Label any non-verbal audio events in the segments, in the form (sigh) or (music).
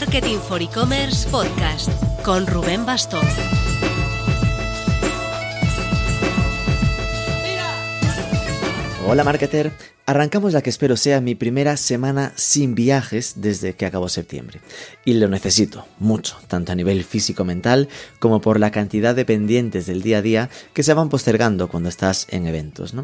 Marketing for E-Commerce Podcast con Rubén Bastón. Hola marketer, Arrancamos la que espero sea mi primera semana sin viajes desde que acabó septiembre. Y lo necesito, mucho, tanto a nivel físico-mental como por la cantidad de pendientes del día a día que se van postergando cuando estás en eventos.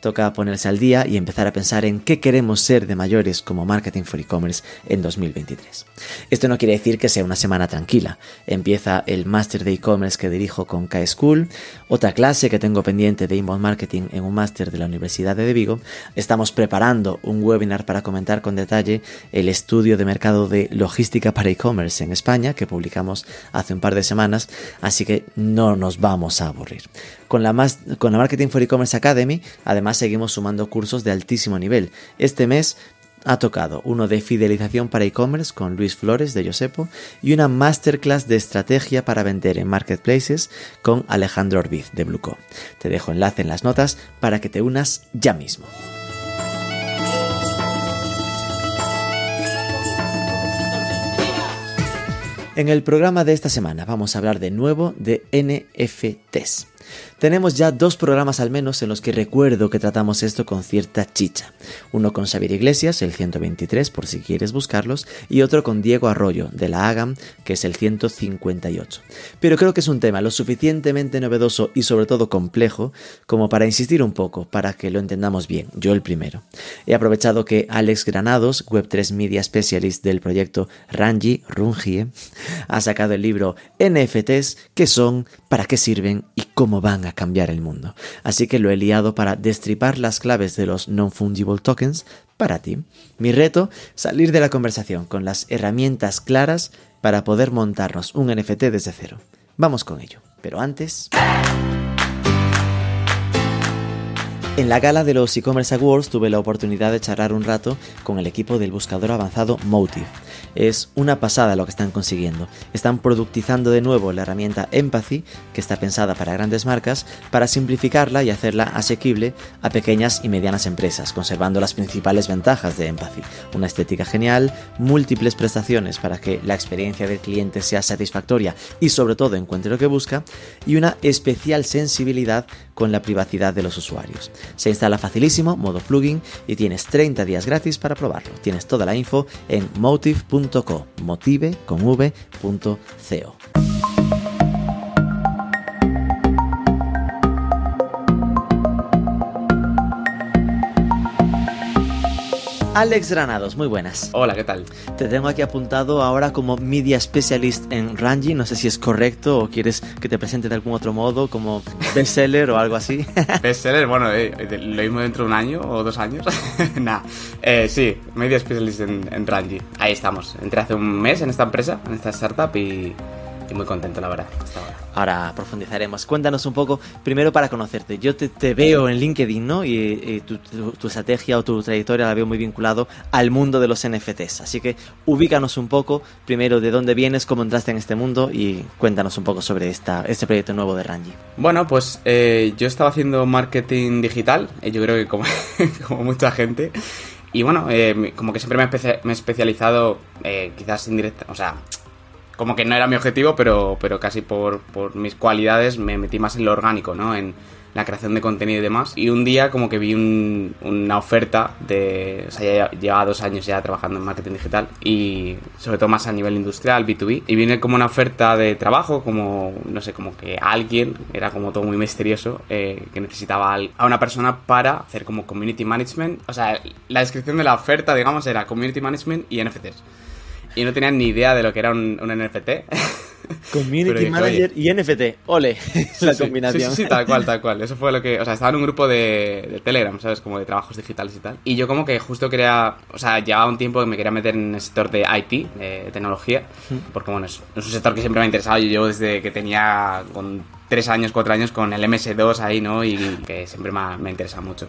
Toca ponerse al día y empezar a pensar en qué queremos ser de mayores como Marketing for E-Commerce en 2023. Esto no quiere decir que sea una semana tranquila. Empieza el máster de e-commerce que dirijo con K-School, otra clase que tengo pendiente de Inbound Marketing en un máster de la Universidad de Vigo. Estamos preparando un webinar para comentar con detalle el estudio de mercado de logística para e-commerce en España que publicamos hace un par de semanas, así que no nos vamos a aburrir. Con la, con la Marketing for E-Commerce Academy, además seguimos sumando cursos de altísimo nivel. Este mes ha tocado uno de fidelización para e-commerce con Luis Flores de Josepo y una masterclass de estrategia para vender en marketplaces con Alejandro Orbiz de Bluco. Te dejo enlace en las notas para que te unas ya mismo. En el programa de esta semana vamos a hablar de nuevo de NFTs. Tenemos ya dos programas al menos en los que recuerdo que tratamos esto con cierta chicha. Uno con Xavier Iglesias, el 123 por si quieres buscarlos, y otro con Diego Arroyo, de la AGAM, que es el 158. Pero creo que es un tema lo suficientemente novedoso y sobre todo complejo como para insistir un poco, para que lo entendamos bien, yo el primero. He aprovechado que Alex Granados, Web3 Media Specialist del proyecto Rangi, Rungie, ha sacado el libro NFTs, qué son, para qué sirven y cómo van a cambiar el mundo. Así que lo he liado para destripar las claves de los non-fungible tokens para ti. Mi reto, salir de la conversación con las herramientas claras para poder montarnos un NFT desde cero. Vamos con ello. Pero antes... En la gala de los e-commerce awards tuve la oportunidad de charlar un rato con el equipo del buscador avanzado Motive. Es una pasada lo que están consiguiendo. Están productizando de nuevo la herramienta Empathy, que está pensada para grandes marcas, para simplificarla y hacerla asequible a pequeñas y medianas empresas, conservando las principales ventajas de Empathy. Una estética genial, múltiples prestaciones para que la experiencia del cliente sea satisfactoria y sobre todo encuentre lo que busca, y una especial sensibilidad con la privacidad de los usuarios. Se instala facilísimo, modo plugin, y tienes 30 días gratis para probarlo. Tienes toda la info en motive.co, motive con. Alex Granados, muy buenas. Hola, ¿qué tal? Te tengo aquí apuntado ahora como Media Specialist en Rangi, no sé si es correcto o quieres que te presente de algún otro modo, como bestseller o algo así. (laughs) bestseller, bueno, eh, lo mismo dentro de un año o dos años. (laughs) nah, eh, sí, Media Specialist en, en. Ahí estamos. Entré hace un mes en esta empresa, en esta startup y y muy contento, la verdad, ahora. profundizaremos. Cuéntanos un poco, primero para conocerte. Yo te, veo en LinkedIn, ¿no? Y, tu, estrategia o tu trayectoria la veo muy vinculado al mundo de los NFTs. Así que ubícanos un poco, primero, de dónde vienes, cómo entraste en este mundo y cuéntanos un poco sobre esta, este proyecto nuevo de Rangi. Bueno, pues eh, yo estaba haciendo marketing digital, y yo creo que como, (laughs) como mucha gente. Y bueno, eh, como que siempre me, he especializado, eh, quizás indirecta, o sea, como que no era mi objetivo, pero, pero casi por, por mis cualidades me metí más en lo orgánico, ¿no? En la creación de contenido y demás. Y un día como que vi una oferta de... O sea, ya llevaba dos años ya trabajando en marketing digital y sobre todo más a nivel industrial, B2B. Y viene como una oferta de trabajo, como, no sé, como que alguien, era como todo muy misterioso, eh, que necesitaba a una persona para hacer como community management. O sea, la descripción de la oferta, digamos, era community management y NFTs y no tenían ni idea de lo que era un, NFT. (laughs) Community Manager y NFT, ole, (laughs) la combinación. Sí, sí, tal cual, tal cual. (laughs) Eso fue lo que, o sea, estaba en un grupo de, Telegram, ¿sabes? Como de trabajos digitales y tal. Y yo como que justo quería, o sea, llevaba un tiempo que me quería meter en el sector de IT, de tecnología, porque bueno, es, es un sector que siempre me ha interesado. Yo llevo desde que tenía con tres años, cuatro años con el MS2 ahí, ¿no? Y que siempre me ha, me ha interesado mucho.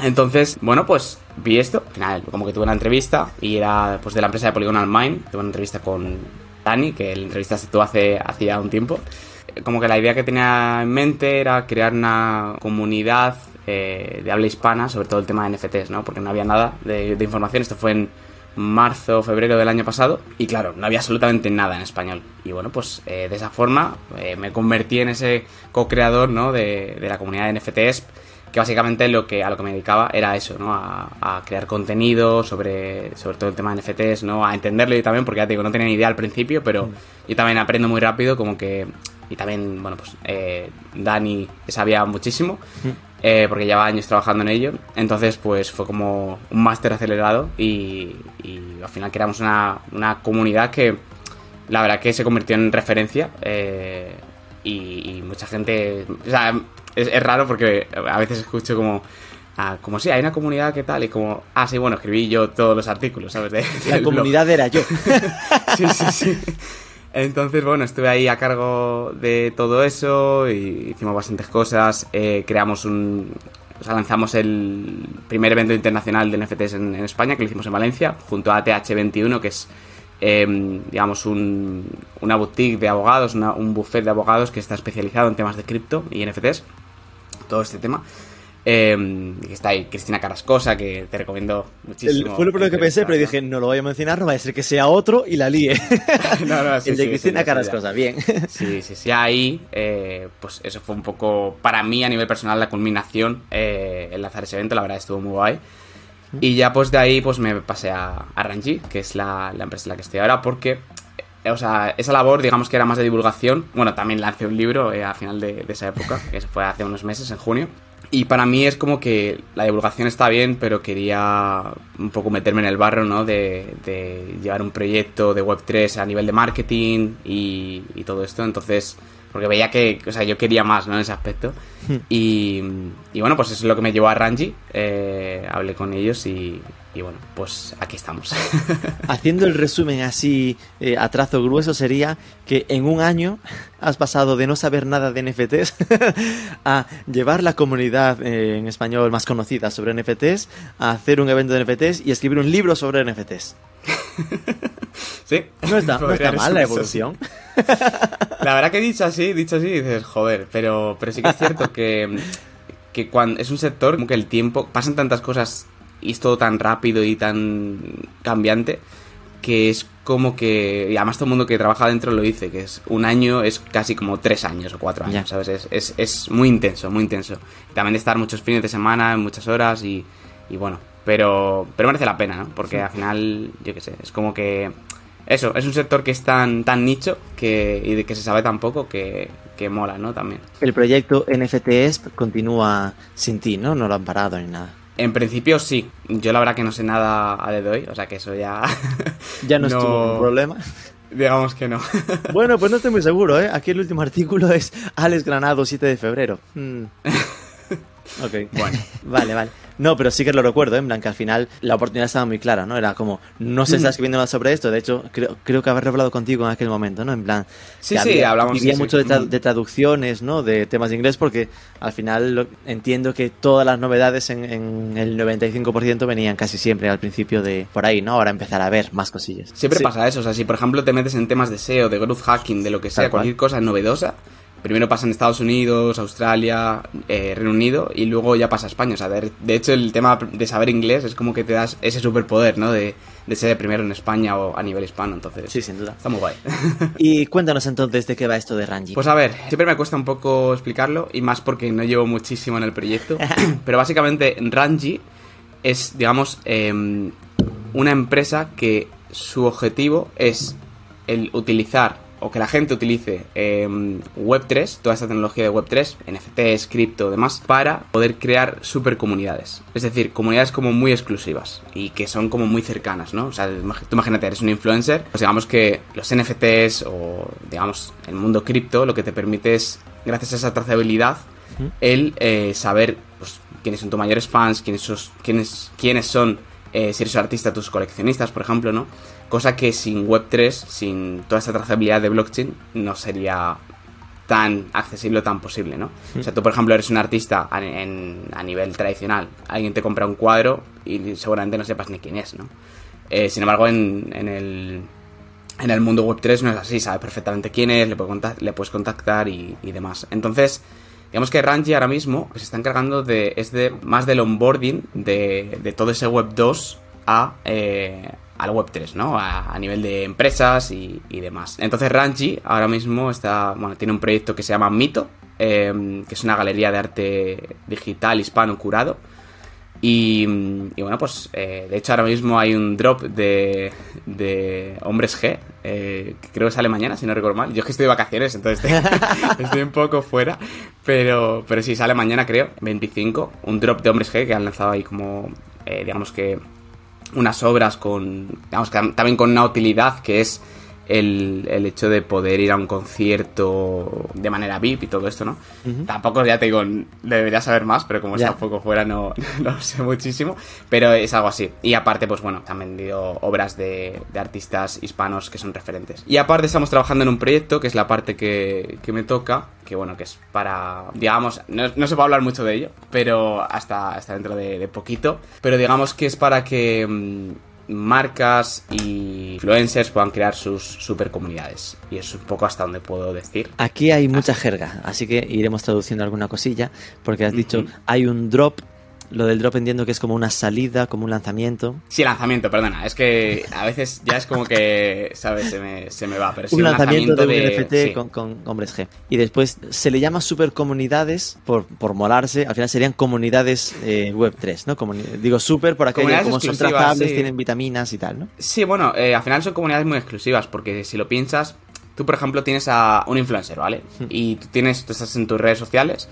Entonces, bueno, pues vi esto. Al final, como que tuve una entrevista y era pues de la empresa de Polygonal Mind. Tuve una entrevista con Dani, que la entrevista se tuvo hace hacía un tiempo. Como que la idea que tenía en mente era crear una comunidad eh, de habla hispana sobre todo el tema de NFTs, ¿no? Porque no había nada de, información. Esto fue en marzo o febrero del año pasado y claro, no había absolutamente nada en español. Y bueno, pues de esa forma me convertí en ese co-creador ¿no? de, de, la comunidad de NFTs que básicamente lo que, a lo que me dedicaba era eso, ¿no? A, crear contenido sobre, sobre todo el tema de NFTs, ¿no? A entenderlo y también, porque ya te digo, no tenía ni idea al principio, pero mm. yo también aprendo muy rápido, como que... Y también, bueno, pues eh, Dani sabía muchísimo, mm. eh, porque llevaba años trabajando en ello. Entonces, pues fue como un máster acelerado y, al final creamos una, una comunidad que la verdad que se convirtió en referencia. Eh, y, y, mucha gente. O sea, es, raro porque a veces escucho como... Ah, como si hay una comunidad que tal, y como, ah, sí, bueno, escribí yo todos los artículos, ¿sabes? De, la comunidad era yo. (laughs) sí, sí, sí. Entonces, bueno, estuve ahí a cargo de todo eso y hicimos bastantes cosas. Eh, creamos un. O sea, lanzamos el primer evento internacional de NFTs en, España, que lo hicimos en Valencia, junto a TH21, que es, em, digamos, un, una boutique de abogados, un buffet de abogados que está especializado en temas de cripto y NFTs todo este tema. Eh, está ahí Cristina Carrascosa, que te recomiendo muchísimo. fue lo primero que pensé, pero dije, no lo voy a mencionar, no va a ser que sea otro y la líe. (laughs) no, no, sí, El de Cristina Carrascosa, bien. Sí, sí, sí. Ahí, eh, pues eso fue un poco, para mí a nivel personal, la culminación, eh, enlazar ese evento, la verdad estuvo muy guay. Y ya pues de ahí pues me pasé a, a Rangi, que es la, la empresa en la que estoy ahora, porque o sea, esa labor, digamos que era más de divulgación. Bueno, también lancé un libro eh, a final de, esa época, (laughs) que fue hace unos meses, en junio. Y para mí es como que la divulgación está bien, pero quería un poco meterme en el barro, ¿no? De, llevar un proyecto de Web3 a nivel de marketing y, todo esto. Entonces, porque veía que, o sea, yo quería más, ¿no? En ese aspecto. Hmm. Y, bueno, pues eso es lo que me llevó a Ranji. Eh, hablé con ellos y, y bueno, pues aquí estamos. (laughs) Haciendo el resumen así eh, a trazo grueso sería que en un año has pasado de no saber nada de NFTs (laughs) a llevar la comunidad eh, en español más conocida sobre NFTs, a hacer un evento de NFTs y escribir un libro sobre NFTs. sí. No está, mal la evolución. (laughs) La verdad que dicho así, dicho así, dices, joder, pero, pero sí que es cierto que, que cuando es un sector como que el tiempo, pasan tantas cosas y es todo tan rápido y tan cambiante que es como que, y además todo el mundo que trabaja dentro lo dice, que es un año es casi como tres años o cuatro años, ¿sabes? Es, es, es, muy intenso, muy intenso. También de estar muchos fines de semana, muchas horas y, y bueno, pero, pero merece la pena, ¿no? Porque al final, yo qué sé, es como que... Eso, es un sector que es tan, tan nicho que, y de que se sabe tan poco que, que mola, ¿no? También. El proyecto NFTs continúa sin ti, ¿no? No lo han parado ni nada. En principio sí. Yo la verdad que no sé nada a de hoy, o sea que eso ya. ya no, es tu (laughs) problema. Digamos que no. (laughs) bueno, pues no estoy muy seguro, ¿eh? Aquí el último artículo es Alex Granado, 7 de febrero. Hmm. (laughs) ok. Bueno. vale, vale. No, pero sí que lo recuerdo, ¿eh? en plan que al final la oportunidad estaba muy clara, ¿no? Era como, no se está mm. escribiendo más sobre esto, de hecho, creo, creo que haber hablado contigo en aquel momento, ¿no? En plan, sí, sí, hablamos. Vivía mucho mm. de, traducciones, ¿no? De temas de inglés, porque al final entiendo que todas las novedades en, en el 95% venían casi siempre al principio de por ahí, ¿no? Ahora empezar a ver más cosillas. Siempre pasa eso, o sea, si por ejemplo te metes en temas de SEO, de growth hacking, de lo que sea, cualquier cosa novedosa, primero pasa en Estados Unidos, Australia, eh, Reino Unido y luego ya pasa a España. O sea, de, hecho el tema de saber inglés es como que te das ese superpoder, ¿no? De, ser el primero en España o a nivel hispano, entonces. Sí, sin duda. Está muy guay. (laughs) y cuéntanos entonces de qué va esto de Ranji. Pues a ver, siempre me cuesta un poco explicarlo y más porque no llevo muchísimo en el proyecto. (laughs) pero básicamente Ranji es, digamos, em, una empresa que su objetivo es el utilizar o que la gente utilice em, Web3, toda esta tecnología de Web3, NFTs, cripto, demás, para poder crear super comunidades. Es decir, comunidades como muy exclusivas y que son como muy cercanas, ¿no? O sea, tú imagínate, eres un influencer, pues digamos que los NFTs o, digamos, el mundo cripto lo que te permite es, gracias a esa trazabilidad, el eh, saber pues, quiénes son tus mayores fans, quiénes, sos, quiénes, quiénes son, eh, si eres artista, tus coleccionistas, por ejemplo, ¿no? cosa que sin Web3, sin toda esta trazabilidad de blockchain, no sería tan accesible o tan posible, ¿no? O sea, tú, por ejemplo, eres un artista a, nivel tradicional, alguien te compra un cuadro y seguramente no sepas ni quién es, ¿no? Eh, sin embargo, en, el, en el mundo Web3 no es así, sabes perfectamente quién es, le, le puedes contactar y, demás. Entonces, digamos que Ranji ahora mismo se está encargando de, es de más del onboarding de, de todo ese Web2 a, eh, al Web3, ¿no? A, nivel de empresas y, demás. Entonces Ranji ahora mismo está, bueno, tiene un proyecto que se llama Mito, eh, que es una galería de arte digital hispano curado. Y, bueno, pues eh, de hecho ahora mismo hay un drop de, de Hombres G, eh, que creo que sale mañana, si no recuerdo mal. Yo es que estoy de vacaciones, entonces estoy, (laughs) (laughs) un poco fuera, pero, pero sí, sale mañana creo, 25, un drop de Hombres G que han lanzado ahí como, digamos que unas obras con, digamos, también con una utilidad que es el, el, hecho de poder ir a un concierto de manera VIP y todo esto, ¿no? Tampoco, ya te digo, debería saber más, pero como está un poco fuera no, (laughs) no sé muchísimo, pero es algo así. Y aparte, pues bueno, han vendido obras de, de, artistas hispanos que son referentes. Y aparte estamos trabajando en un proyecto, que es la parte que, que me toca, que bueno, que es para, digamos, no, no, se puede hablar mucho de ello, pero hasta, hasta dentro de, de poquito, pero digamos que es para que mm, marcas y influencers puedan crear sus super comunidades. Y es un poco hasta donde puedo decir. Aquí hay mucha jerga, así que iremos traduciendo alguna cosilla, porque has dicho, hay un drop lo del drop entiendo que es como una salida, como un lanzamiento. Sí, lanzamiento, perdona. Es que a veces ya es como que, ¿sabes? Se me, se me va. Pero un, lanzamiento, de un NFT con, con, hombres G. Y después se le llama super comunidades por, por molarse. Al final serían comunidades eh, web 3, ¿no? digo super por aquello como son trazables, tienen vitaminas y tal, ¿no? Sí, bueno, eh, al final son comunidades muy exclusivas porque si lo piensas, tú por ejemplo tienes a un influencer, ¿vale? Hmm. Y tú tienes, tú estás en tus redes sociales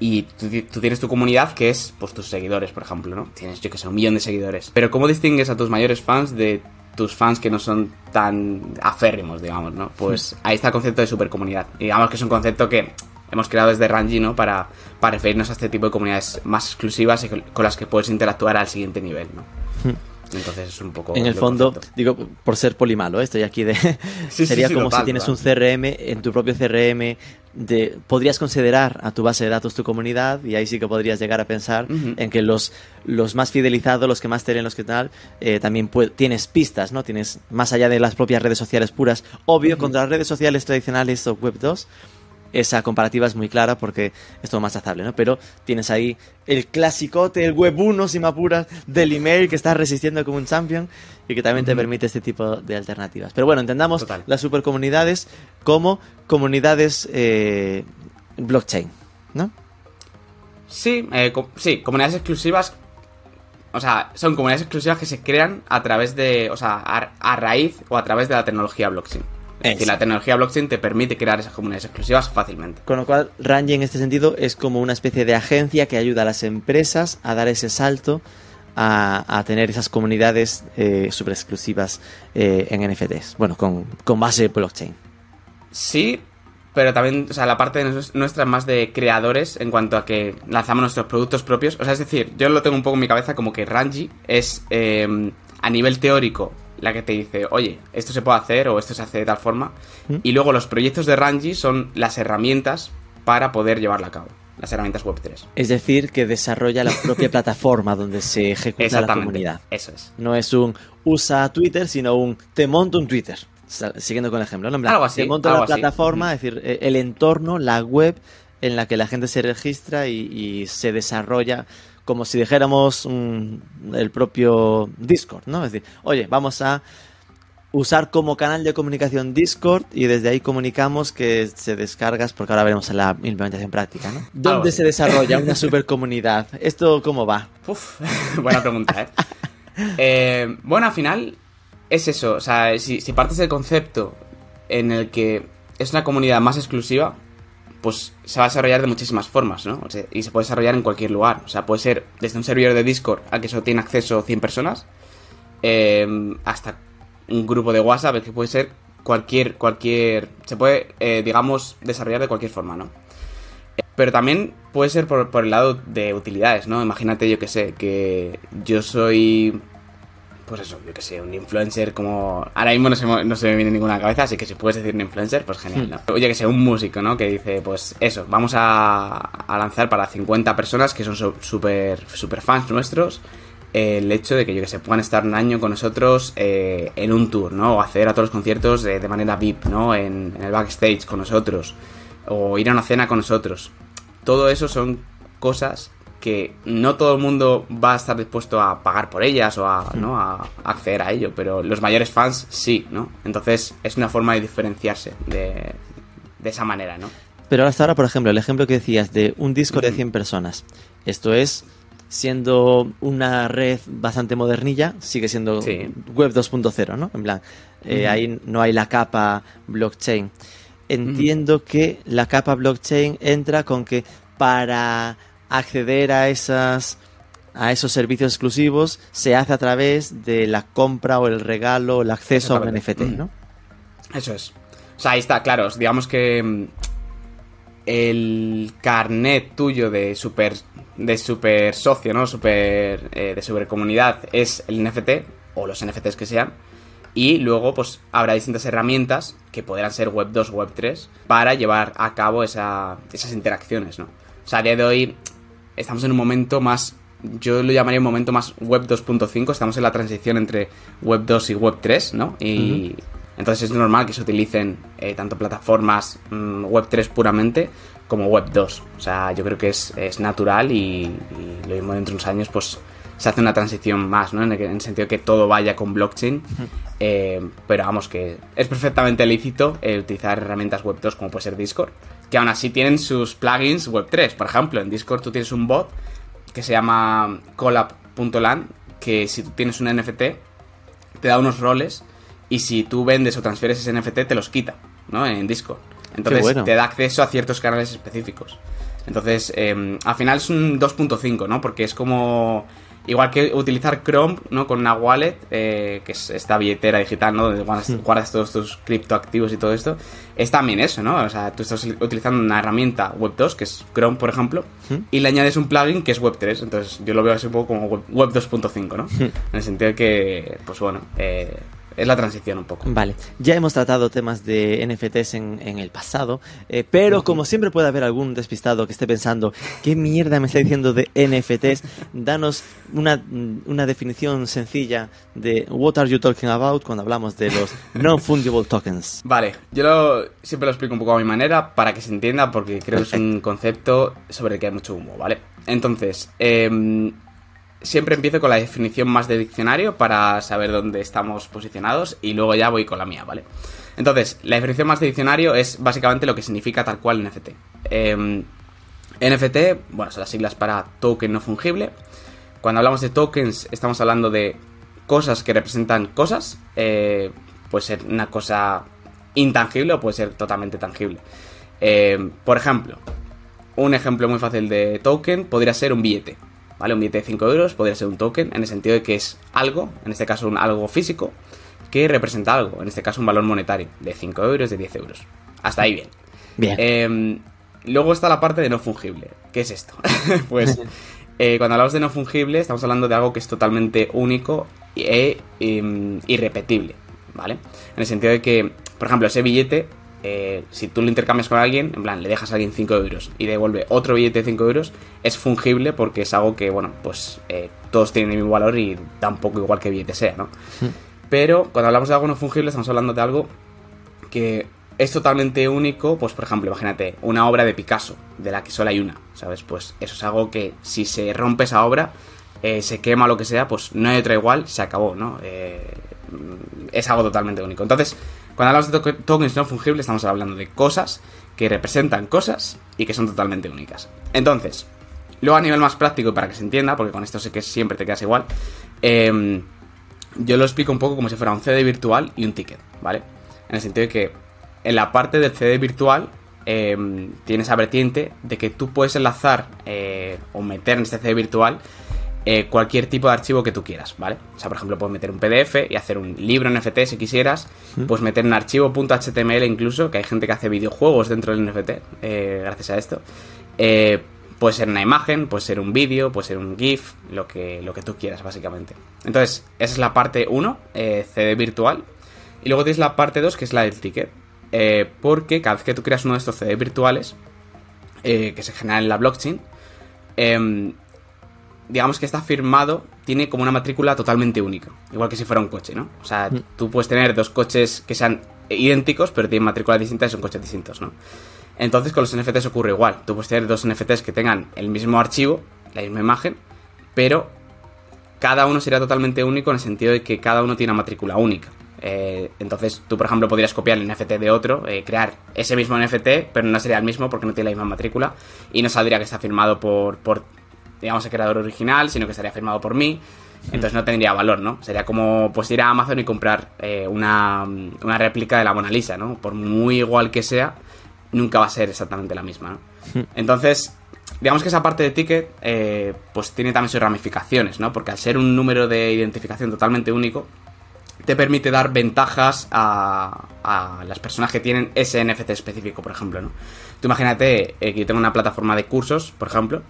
y tú, tienes tu comunidad que es, pues, tus seguidores, por ejemplo, ¿no? Tienes, yo que sé, un millón de seguidores. Pero ¿cómo distingues a tus mayores fans de tus fans que no son tan aférrimos, digamos, ¿no? Pues ahí está el concepto de supercomunidad. Y digamos que es un concepto que hemos creado desde Ranji, ¿no? Para, para referirnos a este tipo de comunidades más exclusivas y con las que puedes interactuar al siguiente nivel, ¿no? Hmm. Entonces es un poco. En el fondo, digo, por ser polimalo, ¿eh? estoy aquí de. (laughs) sería como si tienes un CRM, en tu propio CRM, de, podrías considerar a tu base de datos tu comunidad y ahí sí que podrías llegar a pensar en que los, los más fidelizados, los que más tienen, los que tal, eh, también tienes pistas, ¿no? Tienes, más allá de las propias redes sociales puras, obvio, contra las redes sociales tradicionales o Web 2 esa comparativa es muy clara porque es todo más azable, ¿no? Pero tienes ahí el clasicote, el web 1, si me apuras, del email que está resistiendo como un champion y que también te permite este tipo de alternativas. Pero bueno, entendamos las supercomunidades como comunidades eh, blockchain, ¿no? Sí, eh, sí, comunidades exclusivas. O sea, son comunidades exclusivas que se crean a través de. O sea, a raíz o a través de la tecnología blockchain. Es decir, la tecnología blockchain te permite crear esas comunidades exclusivas fácilmente. Con lo cual, Ranji en este sentido es como una especie de agencia que ayuda a las empresas a dar ese salto a, tener esas comunidades eh, super exclusivas eh, en NFTs. Bueno, con, con base blockchain. Sí, pero también, o sea, la parte de nuestra es más de creadores en cuanto a que lanzamos nuestros productos propios. O sea, es decir, yo lo tengo un poco en mi cabeza como que Ranji es, eh, a nivel teórico, la que te dice, oye, esto se puede hacer o esto se hace de tal forma. ¿Mm? Y luego los proyectos de Ranji son las herramientas para poder llevarla a cabo. Las herramientas Web3. Es decir, que desarrolla la propia (laughs) plataforma donde se ejecuta la comunidad. Eso es. No es un usa Twitter, sino un te monto un Twitter. Siguiendo con el ejemplo. ¿no? algo así. Te monto la plataforma, es decir, e-, el entorno, la web en la que la gente se registra y se desarrolla como si dijéramos el propio Discord, ¿no? Es decir, oye, vamos a usar como canal de comunicación Discord y desde ahí comunicamos que se descargas, porque ahora veremos la implementación práctica, ¿no? ¿Dónde se desarrolla una super comunidad? ¿Esto cómo va? Uf, (laughs) buena pregunta, ¿eh? ¿eh? Bueno, al final es eso, o sea, si, si partes del concepto en el que es una comunidad más exclusiva, pues se va a desarrollar de muchísimas formas, ¿no? y se puede desarrollar en cualquier lugar. O sea, puede ser desde un servidor de Discord al que solo tiene acceso 100 personas, em, hasta un grupo de WhatsApp, que puede ser cualquier, cualquier, se puede, eh, digamos, desarrollar de cualquier forma, ¿no? Pero también puede ser por, por el lado de utilidades, ¿no? Imagínate, yo que sé, que yo soy pues eso, yo que sé, un influencer como... Ahora mismo no se, no se me viene ninguna cabeza, así que si puedes decir un influencer, pues genial, ¿no? Hmm. Oye, que sea un músico, ¿no? Que dice, pues eso, vamos a, lanzar para 50 personas que son súper super fans nuestros el hecho de que, yo que sé, puedan estar un año con nosotros eh, en un tour, ¿no? O hacer a todos los conciertos de, manera VIP, ¿no? En, en el backstage con nosotros. O ir a una cena con nosotros. Todo eso son cosas que no todo el mundo va a estar dispuesto a pagar por ellas o a, ¿no? a acceder a ello, pero los mayores fans sí, ¿no? Entonces es una forma de diferenciarse de, de esa manera, ¿no? Pero hasta ahora, por ejemplo, el ejemplo que decías de un Discord de 100 personas, esto es siendo una red bastante modernilla, sigue siendo web 2.0, ¿no? En plan, eh, ahí no hay la capa blockchain. Entiendo que la capa blockchain entra con que para acceder a esas a esos servicios exclusivos se hace a través de la compra o el regalo o el acceso a un NFT, ¿no? Eso es. O sea, ahí está, claro. Digamos que mm, el carnet tuyo de super de super socio, ¿no? Super eh, de super comunidad es el NFT o los NFTs que sean. Y luego, pues, habrá distintas herramientas que podrán ser Web 2 o Web 3 para llevar a cabo esas interacciones, ¿no? O sea, a día de hoy estamos en un momento más. Yo lo llamaría un momento más Web 2.5. Estamos en la transición entre Web 2 y Web 3, ¿no? Y. Entonces es normal que se utilicen eh, tanto plataformas mm, Web 3 puramente como Web 2. O sea, yo creo que es, natural y, lo mismo dentro de unos años, pues se hace una transición más, ¿no? En el, sentido que todo vaya con blockchain. Eh, pero vamos, que es perfectamente lícito eh, utilizar herramientas Web 2 como puede ser Discord, que aún así tienen sus plugins Web 3. Por ejemplo, en Discord tú tienes un bot que se llama collab.land, que si tú tienes un NFT, te da unos roles y si tú vendes o transfieres ese NFT te los quita, ¿no? En Discord. Entonces te da acceso a ciertos canales específicos. Entonces, em, al final es un 2.5, ¿no? Porque es como... Igual que utilizar Chrome, ¿no? Con una wallet, eh, que es esta billetera digital, ¿no? Donde guardas, todos tus criptoactivos y todo esto. Es también eso, ¿no? O sea, tú estás utilizando una herramienta Web 2, que es Chrome, por ejemplo, y le añades un plugin que es Web 3. Entonces, yo lo veo así un poco como Web, 2.5, ¿no? En el sentido de que, pues bueno, eh, es la transición un poco. Vale, ya hemos tratado temas de NFTs en, el pasado, eh, pero como siempre puede haber algún despistado que esté pensando, ¿qué mierda me está diciendo de NFTs? Danos una, una definición sencilla de what are you talking about cuando hablamos de los non-fungible tokens. (laughs) Vale, yo lo, siempre lo explico un poco a mi manera para que se entienda porque creo que es un concepto sobre el que hay mucho humo, ¿vale? Entonces, eh, siempre empiezo con la definición más de diccionario para saber dónde estamos posicionados y luego ya voy con la mía, ¿vale? Entonces, la definición más de diccionario es básicamente lo que significa tal cual NFT. Em, NFT, bueno, son las siglas para token no fungible. Cuando hablamos de tokens, estamos hablando de cosas que representan cosas. Eh, puede ser una cosa intangible o puede ser totalmente tangible. Em, por ejemplo, un ejemplo muy fácil de token podría ser un billete. ¿Vale? Un billete de 5 euros podría ser un token, en el sentido de que es algo, en este caso un algo físico, que representa algo, en este caso un valor monetario, de 5 euros, de 10 euros. Hasta ahí bien. Bien. Em, luego está la parte de no fungible. ¿Qué es esto? (laughs) pues eh, cuando hablamos de no fungible, estamos hablando de algo que es totalmente único e irrepetible, ¿vale? En el sentido de que, por ejemplo, ese billete eh, si tú lo intercambias con alguien, en plan, le dejas a alguien 5 euros y devuelve otro billete de 5 euros, es fungible porque es algo que, bueno, pues eh, todos tienen el mismo valor y tampoco igual que billete sea, ¿no? Hmm. Pero cuando hablamos de algo no fungible, estamos hablando de algo que es totalmente único, pues por ejemplo, imagínate, una obra de Picasso, de la que solo hay una, ¿sabes? Pues eso es algo que si se rompe esa obra, eh, se quema lo que sea, pues no hay otra igual, se acabó, ¿no? es algo totalmente único. Entonces, cuando hablamos de tokens no fungibles, estamos hablando de cosas que representan cosas y que son totalmente únicas. Entonces, luego a nivel más práctico, para que se entienda, porque con esto sé que siempre te quedas igual, em, yo lo explico un poco como si fuera un CD virtual y un ticket, ¿vale? En el sentido de que en la parte del CD virtual eh, tienes esa vertiente de que tú puedes enlazar eh, o meter en este CD virtual eh, cualquier tipo de archivo que tú quieras, ¿vale? O sea, por ejemplo, puedes meter un PDF y hacer un libro NFT si quisieras, puedes meter un archivo .html incluso, que hay gente que hace videojuegos dentro del NFT, eh, gracias a esto. Eh, puede ser una imagen, puede ser un vídeo, puede ser un GIF, lo que, lo que tú quieras, básicamente. Entonces, esa es la parte 1, CD virtual. Y luego tienes la parte 2, que es la del ticket. porque cada vez que tú creas uno de estos CD virtuales, que se generan en la blockchain, em, digamos que está firmado, tiene como una matrícula totalmente única. Igual que si fuera un coche, ¿no? O sea, mm. tú puedes tener dos coches que sean idénticos, pero tienen matrículas distintas y son coches distintos, ¿no? Entonces con los NFTs ocurre igual. Tú puedes tener dos NFTs que tengan el mismo archivo, la misma imagen, pero cada uno sería totalmente único en el sentido de que cada uno tiene una matrícula única. Eh, entonces tú, por ejemplo, podrías copiar el NFT de otro, eh, crear ese mismo NFT, pero no sería el mismo porque no tiene la misma matrícula y no saldría que está firmado por, por digamos, el creador original, sino que estaría firmado por mí. Entonces no tendría valor, ¿no? Sería como pues ir a Amazon y comprar eh, una, una, réplica de la Mona Lisa, ¿no? Por muy igual que sea, nunca va a ser exactamente la misma, ¿no? Hmm. Entonces, digamos que esa parte de ticket, eh, pues tiene también sus ramificaciones, ¿no? Porque al ser un número de identificación totalmente único, te permite dar ventajas a, a las personas que tienen ese NFT específico, por ejemplo, ¿no? Tú imagínate eh, que yo tengo una plataforma de cursos, por ejemplo,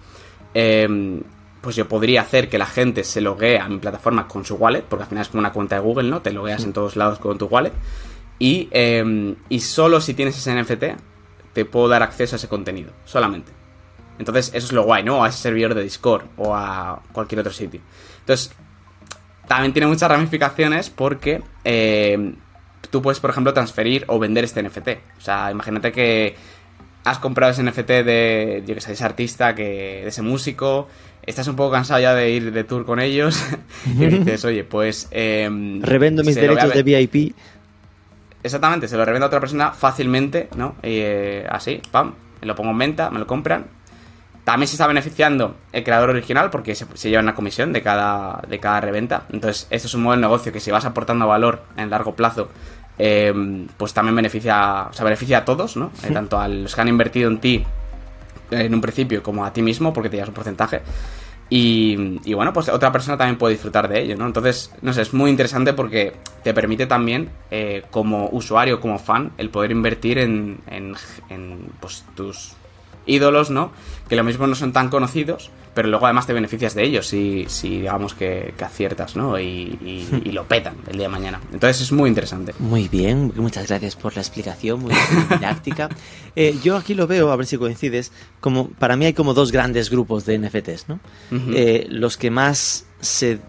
eh, pues yo podría hacer que la gente se loguee a mi plataforma con su wallet, porque al final es como una cuenta de Google, ¿no? Te logueas en todos lados con tu wallet. Y, eh, y solo si tienes ese NFT, te puedo dar acceso a ese contenido, solamente. Entonces, eso es lo guay, ¿no? A ese servidor de Discord o a cualquier otro sitio. Entonces, también tiene muchas ramificaciones porque eh, tú puedes, por ejemplo, transferir o vender este NFT. O sea, imagínate que has comprado ese NFT de, yo que sé, de ese artista, que, de ese músico, estás un poco cansado ya de ir de tour con ellos (laughs) y dices, oye, pues... Em, Revendo mis derechos de VIP. Exactamente, se lo revendo a otra persona fácilmente, ¿no? Y eh, así, pam, lo pongo en venta, me lo compran. También se está beneficiando el creador original porque se, lleva una comisión de cada, de cada reventa. Entonces, esto es un modelo de negocio que si vas aportando valor en largo plazo, em, pues también beneficia, o sea, beneficia a todos, ¿no? Eh, tanto a los que han invertido en ti en un principio como a ti mismo porque te llevas un porcentaje. Y, bueno, pues otra persona también puede disfrutar de ello, ¿no? Entonces, no sé, es muy interesante porque te permite también, eh, como usuario, como fan, el poder invertir en, en, en pues, tus ídolos, ¿no? Que lo mismo no son tan conocidos, pero luego además te beneficias de ellos si, si digamos que, aciertas, ¿no? Y, lo petan el día de mañana. Entonces es muy interesante. Muy bien, muchas gracias por la explicación, muy didáctica. Eh, yo aquí lo veo, a ver si coincides, como para mí hay como dos grandes grupos de NFTs, ¿no? Eh, los que más se,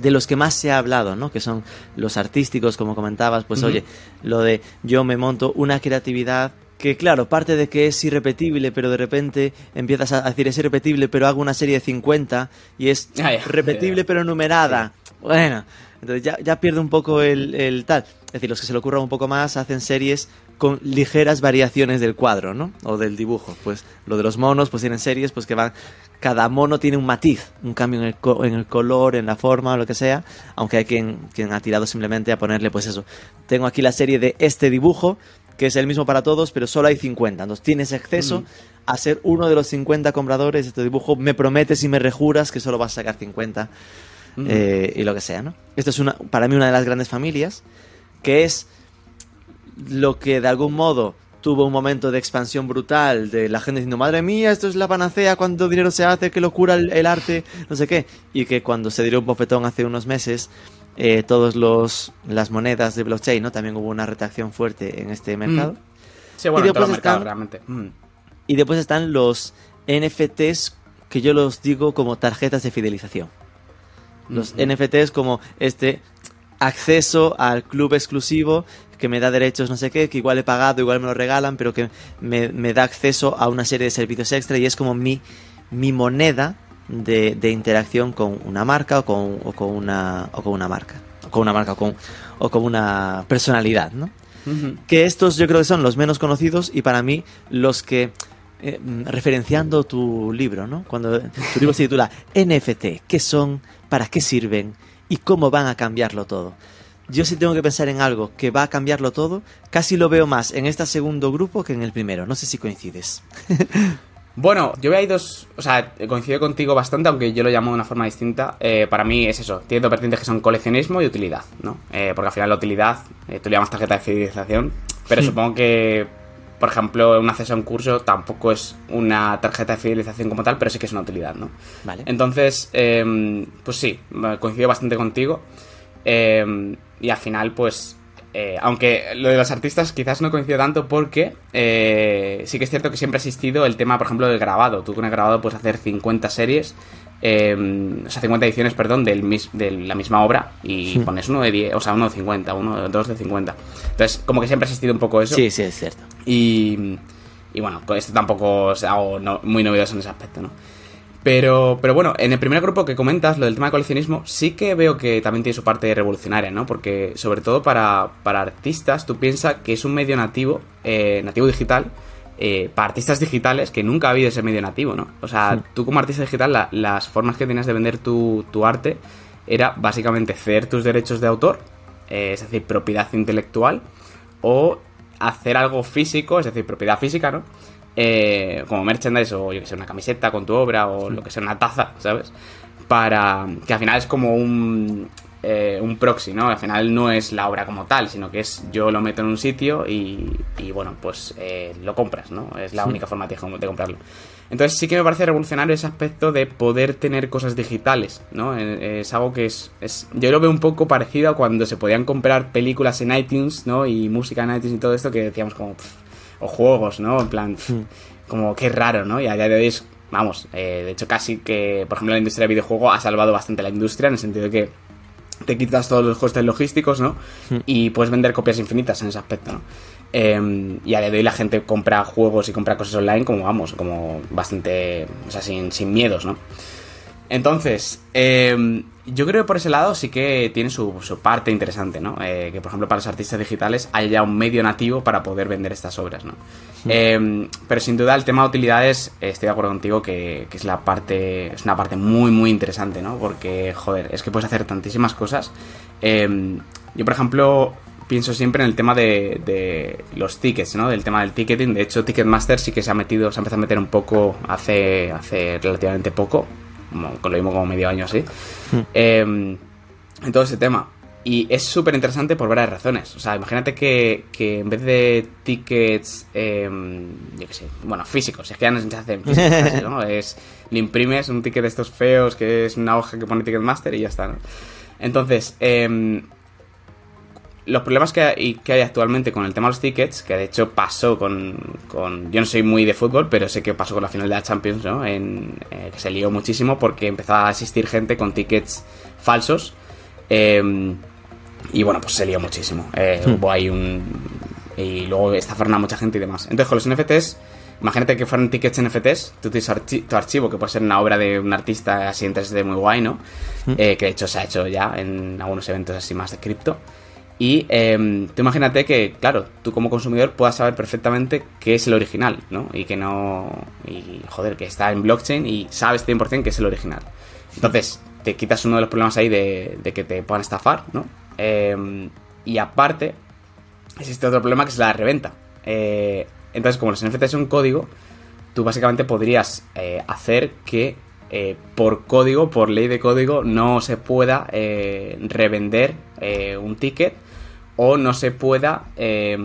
de los que más se ha hablado, ¿no? Que son los artísticos, como comentabas, pues oye, lo de yo me monto una creatividad que claro, parte de que es irrepetible, pero de repente empiezas a decir es irrepetible, pero hago una serie de 50 y es ah, repetible pero numerada. Bueno, entonces ya, ya, pierde un poco el, tal. Es decir, los que se le ocurran un poco más hacen series con ligeras variaciones del cuadro, ¿no? O del dibujo. Pues lo de los monos, pues tienen series pues que van... Cada mono tiene un matiz, un cambio en el, en el color, en la forma, o lo que sea. Aunque hay quien, quien ha tirado simplemente a ponerle, pues eso. Tengo aquí la serie de este dibujo, que es el mismo para todos, pero solo hay 50. Entonces tienes acceso a ser uno de los 50 compradores de este dibujo. Me prometes y me rejuras que solo vas a sacar 50 eh, y lo que sea, ¿no? Esto es una, para mí una de las grandes familias, que es lo que de algún modo tuvo un momento de expansión brutal de la gente diciendo, madre mía, esto es la panacea, cuánto dinero se hace, qué locura el, el arte, no sé qué. Y que cuando se dio un bofetón hace unos meses, eh, todos los las monedas de blockchain, ¿no? También hubo una retracción fuerte en este mercado. Mm. Sí, bueno, y después están, realmente. Mm. Y después están los NFTs que yo los digo como tarjetas de fidelización. Los NFTs como este acceso al club exclusivo que me da derechos no sé qué, que igual he pagado, igual me lo regalan, pero que me, me da acceso a una serie de servicios extra y es como mi, mi moneda de, interacción con una marca o con, o con, una, o con una marca. O con una marca o con, o con una personalidad, ¿no? Que estos yo creo que son los menos conocidos y para mí los que... Eh, referenciando tu libro, ¿no? Cuando tu libro se titula NFT, ¿qué son? ¿Para qué sirven? ¿Y cómo van a cambiarlo todo? Yo sí tengo que pensar en algo que va a cambiarlo todo, casi lo veo más en este segundo grupo que en el primero. No sé si coincides. (laughs) Bueno, yo veo ahí dos. O sea, coincido contigo bastante, aunque yo lo llamo de una forma distinta. Eh, para mí es eso: tiene dos vertientes que son coleccionismo y utilidad, ¿no? Eh, porque al final la utilidad, eh, tú le llamas tarjeta de fidelización, pero supongo que, por ejemplo, un acceso a un curso tampoco es una tarjeta de fidelización como tal, pero sí que es una utilidad, ¿no? Vale. Entonces, em, pues sí, coincido bastante contigo. Em, y al final, pues eh, aunque lo de los artistas quizás no coincide tanto porque eh, sí que es cierto que siempre ha existido el tema, por ejemplo, del grabado. Tú con el grabado puedes hacer 50 series, eh, o sea, 50 ediciones, perdón, del de la misma obra y pones uno de 10, o sea, uno de 50, uno, dos de 50. Entonces, como que siempre ha existido un poco eso. Sí, sí, es cierto. Y, y bueno, esto tampoco es algo muy novedoso en ese aspecto, ¿no? Pero, pero bueno, en el primer grupo que comentas, lo del tema de coleccionismo, sí que veo que también tiene su parte revolucionaria, ¿no? Porque sobre todo para, para artistas, tú piensas que es un medio nativo, eh, nativo digital, eh, para artistas digitales que nunca ha habido ese medio nativo, ¿no? O sea, tú como artista digital, las formas que tienes de vender tu, tu arte era básicamente ceder tus derechos de autor, eh, es decir, propiedad intelectual, o hacer algo físico, es decir, propiedad física, ¿no? Eh, como merchandise o yo que sé, una camiseta con tu obra o lo que sea, una taza, ¿sabes? Para que al final es como un, eh, un proxy, ¿no? Al final no es la obra como tal, sino que es yo lo meto en un sitio y, bueno, pues eh, lo compras, ¿no? Es la única forma de, comprarlo. Entonces sí que me parece revolucionario ese aspecto de poder tener cosas digitales, ¿no? Es algo que es, es, Yo lo veo un poco parecido a cuando se podían comprar películas en iTunes, ¿no? Y música en iTunes y todo esto que decíamos como o juegos, ¿no? En plan, hmm. como qué raro, ¿no? Y a día de hoy es, vamos, eh, de hecho casi que, por ejemplo, la industria de videojuego ha salvado bastante la industria en el sentido de que te quitas todos los costes logísticos, ¿no? Hmm. Y puedes vender copias infinitas en ese aspecto, ¿no? Em, y a día de hoy la gente compra juegos y compra cosas online como, vamos, como bastante, o sea, sin, sin miedos, ¿no? Entonces, eh, yo creo que por ese lado sí que tiene su, parte interesante, ¿no? Eh, que por ejemplo para los artistas digitales haya un medio nativo para poder vender estas obras, ¿no? Eh, pero sin duda el tema de utilidades, estoy de acuerdo contigo que, es la parte, es una parte muy muy interesante, ¿no? Porque, joder, es que puedes hacer tantísimas cosas. yo por ejemplo pienso siempre en el tema de, de, los tickets, ¿no? Del tema del ticketing. De hecho, Ticketmaster sí que se ha metido, se ha empezado a meter un poco hace, hace relativamente poco con lo mismo como medio año así, em, en todo ese tema. Y es súper interesante por varias razones. O sea, imagínate que, que en vez de tickets, em, yo qué sé, bueno, físicos, es que ya no se hacen físicos, (laughs) ¿no? Es, le imprimes un ticket de estos feos, que es una hoja que pone Ticketmaster y ya está, ¿no? Entonces, eh, los problemas que hay, que hay actualmente con el tema de los tickets, que de hecho pasó con, con, Yo no soy muy de fútbol, pero sé que pasó con la final de la Champions, ¿no? En, eh, que se lió muchísimo porque empezó a asistir gente con tickets falsos. Em, y bueno, pues se lió muchísimo. Eh, hmm. Hubo ahí un. Y luego estafaron a mucha gente y demás. Entonces, con los NFTs, imagínate que fueran tickets NFTs, tú tienes tu archivo, que puede ser una obra de un artista así en 3D muy guay, ¿no? Hmm. Eh, que de hecho se ha hecho ya en algunos eventos así más de cripto. Y eh, tú imagínate que, claro, tú como consumidor puedas saber perfectamente qué es el original, ¿no? Y que no. Y joder, que está en blockchain y sabes 100% que es el original. Entonces, te quitas uno de los problemas ahí de, que te puedan estafar, ¿no? Em, y aparte, existe otro problema que es la reventa. Eh, entonces, como los NFTs son código, tú básicamente podrías eh, hacer que eh, por código, por ley de código, no se pueda revender un ticket o no se pueda eh,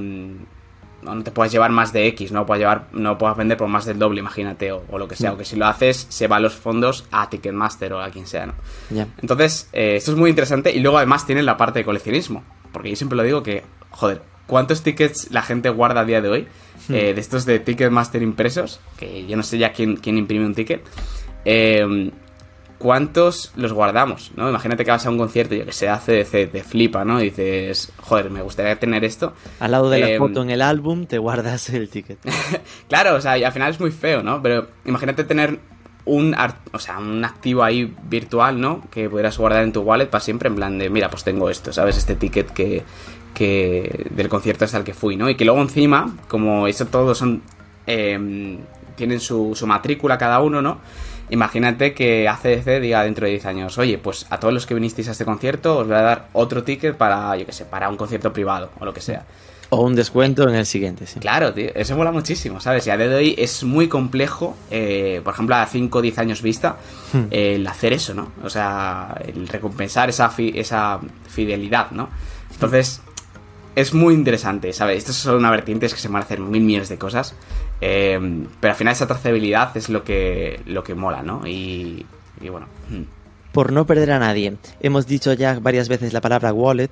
no te puedas llevar más de X, no puedas llevar, no puedas vender por más del doble, imagínate, o, lo que sea, o que si lo haces, se va los fondos a Ticketmaster o a quien sea, ¿no? Entonces, eh, esto es muy interesante y luego además tiene la parte de coleccionismo, porque yo siempre lo digo que, joder, ¿cuántos tickets la gente guarda a día de hoy? Hmm. Eh, de estos de Ticketmaster impresos, que yo no sé ya quién, quién imprime un ticket. Eh, ¿cuántos los guardamos? ¿no? Imagínate que vas a un concierto, yo que sé, hace te flipa, ¿no? Y dices, joder, me gustaría tener esto. Al lado de la em, foto en el álbum te guardas el ticket. (laughs) claro, o sea, al final es muy feo, ¿no? Pero imagínate tener un, o sea, un activo ahí virtual, ¿no? Que pudieras guardar en tu wallet para siempre, en plan de, mira, pues tengo esto, ¿sabes? Este ticket que, que del concierto hasta el que fui, ¿no? Y que luego encima, como eso todos son... Em, tienen su, su matrícula cada uno, ¿no? Imagínate que ACDC diga dentro de 10 años, oye, pues a todos los que vinisteis a este concierto os voy a dar otro ticket para, yo qué sé, para un concierto privado o lo que sea. O un descuento en el siguiente, sí. Claro, tío, eso mola muchísimo, ¿sabes? Y a día de hoy es muy complejo, eh, por ejemplo, a 5 o 10 años vista, hmm. el hacer eso, ¿no? O sea, el recompensar esa, esa fidelidad, ¿no? Entonces, es muy interesante, ¿sabes? Esto es solo una vertiente, es que se van a hacer mil millones de cosas. Eh, pero al final esa trazabilidad es lo que, lo que mola, ¿no? Y, bueno. Hmm. Por no perder a nadie, hemos dicho ya varias veces la palabra wallet,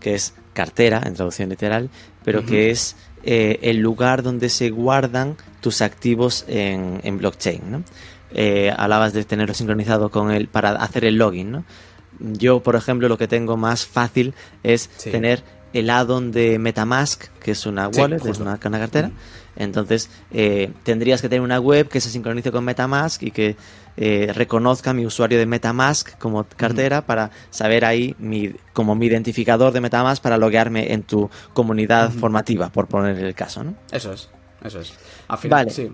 que es cartera en traducción literal, pero que es eh, el lugar donde se guardan tus activos en, blockchain, ¿no? Eh, hablabas de tenerlo sincronizado con el para hacer el login, ¿no? Yo, por ejemplo, lo que tengo más fácil es tener el add-on de Metamask, que es una wallet, es una, cartera. Entonces, eh, tendrías que tener una web que se sincronice con Metamask y que eh, reconozca mi usuario de Metamask como cartera para saber ahí mi, como mi identificador de Metamask para loguearme en tu comunidad formativa, por poner el caso, ¿no? Eso es, eso es. Al final, Vale. sí.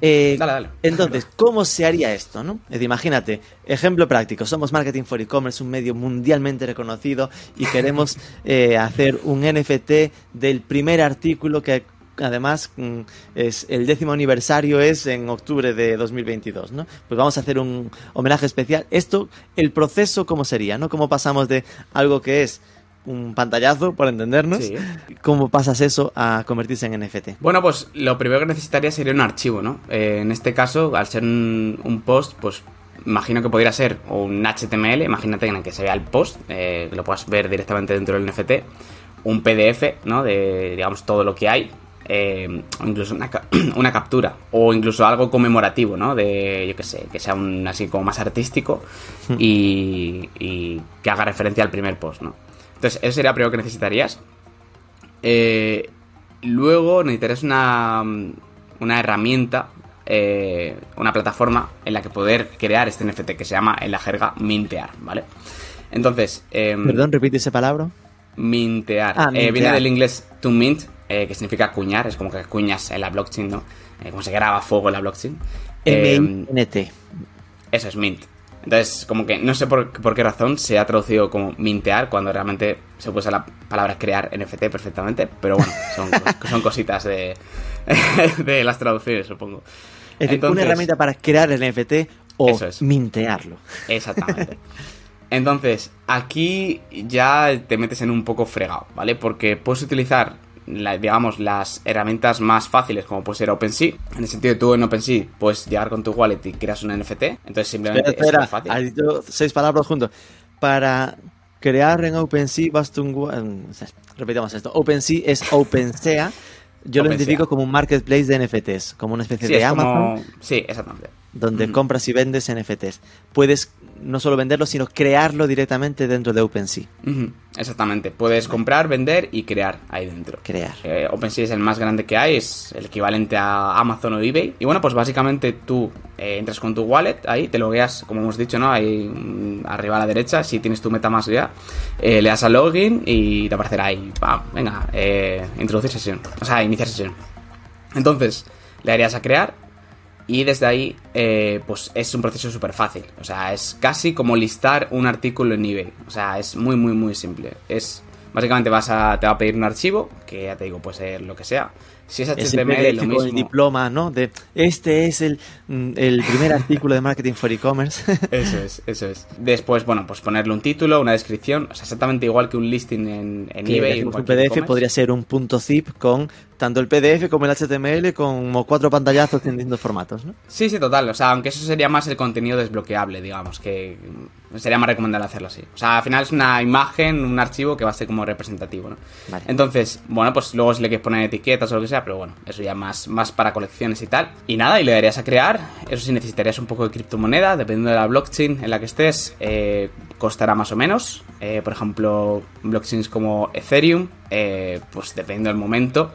Eh, Dale, dale. Entonces, ¿cómo se haría esto? ¿no? Es imagínate, ejemplo práctico, somos Marketing for E-Commerce, un medio mundialmente reconocido y queremos (laughs) eh, hacer un NFT del primer artículo que además mm, es el décimo aniversario es en octubre de 2022, ¿no? Pues vamos a hacer un homenaje especial. Esto, el proceso, ¿cómo sería? ¿no? ¿Cómo pasamos de algo que es un pantallazo, por entendernos? Sí. ¿Cómo pasas eso a convertirse en NFT? Bueno, pues lo primero que necesitaría sería un archivo, ¿no? Eh, en este caso, al ser un, un post, pues imagino que podría ser un HTML, imagínate en el que se vea el post, eh, que lo puedas ver directamente dentro del NFT, un PDF, ¿no? De, digamos, todo lo que hay, eh, o incluso una, ca- (clears throat) una captura, o incluso algo conmemorativo, ¿no? De, yo qué sé, que sea un así como más artístico y, y que haga referencia al primer post, ¿no? Entonces, eso sería lo primero que necesitarías. Eh, luego necesitarías una, una herramienta, eh, una plataforma en la que poder crear este NFT que se llama en la jerga mintear, ¿vale? Entonces, em, Perdón, repite esa palabra. mintear. Ah, Eh, viene del inglés to mint, que significa acuñar, es como que acuñas en la blockchain, ¿no? Como se graba fuego en la blockchain. Em, M-I-N-T. eso es mint. Entonces, como que no sé por, por qué razón se ha traducido como mintear cuando realmente se usa la palabra crear NFT perfectamente, pero bueno, son, cos- (laughs) son cositas de, (laughs) de las traducciones, supongo. Es decir, una herramienta para crear el NFT o es. mintearlo. Exactamente. (laughs) Entonces, aquí ya te metes en un poco fregado, ¿vale? Porque puedes utilizar, la- digamos, las herramientas más fáciles, como puede ser OpenSea. En el sentido de tú en OpenSea puedes llegar con tu wallet y creas un NFT. Entonces, simplemente Espera, es muy fácil. has dicho seis palabras juntos. Para crear en OpenSea, basta un... Repitamos esto. OpenSea es OpenSea. Yo lo identifico como un marketplace de NFTs, como una especie Sí, de es Amazon, como... Sí, exactamente. Donde compras y vendes NFTs. Puedes no solo venderlo, sino crearlo directamente dentro de OpenSea. Exactamente. Puedes comprar, vender y crear ahí dentro. Crear. Eh, OpenSea es el más grande que hay, es el equivalente a Amazon o eBay. Y bueno, pues básicamente tú eh, entras con tu wallet ahí, te logueas, como hemos dicho, ¿no? Ahí mm, arriba a la derecha, si tienes tu MetaMask ya, eh, le das a login y te aparecerá ahí, pam, venga, introducir sesión, o sea, iniciar sesión. Entonces, le darías a crear y desde ahí, eh, pues es un proceso súper fácil. O sea, es casi como listar un artículo en eBay. O sea, es muy, muy, muy simple. Es básicamente vas a, te va a pedir un archivo, que ya te digo, puede ser lo que sea. Si es Es HTML, lo mismo. el diploma, ¿no? De este es el, mm, el primer (laughs) artículo de marketing for e-commerce. Eso es, eso es. Después, bueno, pues ponerle un título, una descripción, o sea, exactamente igual que un listing en, en que eBay. un PDF podría ser un punto zip con tanto el PDF como el HTML como cuatro pantallazos en distintos formatos, ¿no? Sí, sí, total. O sea, aunque eso sería más el contenido desbloqueable, digamos, que sería más recomendable hacerlo así. O sea, al final es una imagen, un archivo que va a ser como representativo, ¿no? Vale. Entonces, bueno, pues luego si le quieres poner etiquetas o lo que sea, pero bueno, eso ya más, más para colecciones y tal. Y nada, y le darías a crear. Eso sí, necesitarías un poco de criptomoneda, dependiendo de la blockchain en la que estés, eh, costará más o menos. Eh, por ejemplo, blockchains como Ethereum, eh, pues dependiendo del momento,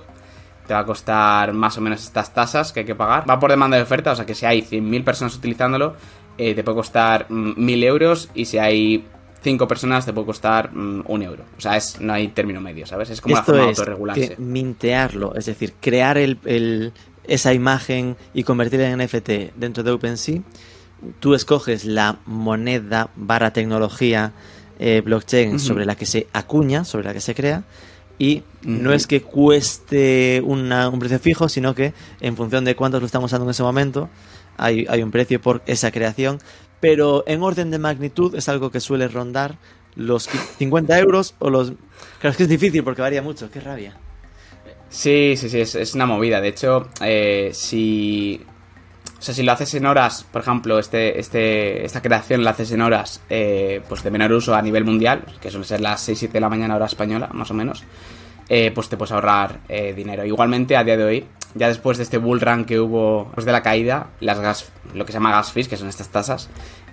te va a costar más o menos estas tasas que hay que pagar. Va por demanda de oferta, o sea que si hay 100.000 personas utilizándolo, eh, te puede costar mm, 1.000 euros y si hay 5 personas te puede costar mm, un euro. O sea, es, no hay término medio, ¿sabes? Es como Esto forma de es autorregularse. que mintearlo, es decir, crear el, el- esa imagen y convertirla en NFT dentro de OpenSea. Tú escoges la moneda barra tecnología eh, blockchain sobre la que se acuña, sobre la que se crea. Y no es que cueste una- un precio fijo, sino que en función de cuántos lo estamos usando en ese momento, hay, un precio por esa creación. Pero en orden de magnitud es algo que suele rondar los 50 euros o los... Claro, que es difícil porque varía mucho, qué rabia. Sí, sí, sí, es, una movida. De hecho, eh, si. O sea, si lo haces en horas, por ejemplo, este, este, esta creación la haces en horas eh, pues de menor uso a nivel mundial, que suelen ser las 6-7 de la mañana hora española, más o menos, eh, pues te puedes ahorrar dinero. Igualmente, a día de hoy, ya después de este bull run que hubo, después de la caída, las gas, lo que se llama gas fees, que son estas tasas,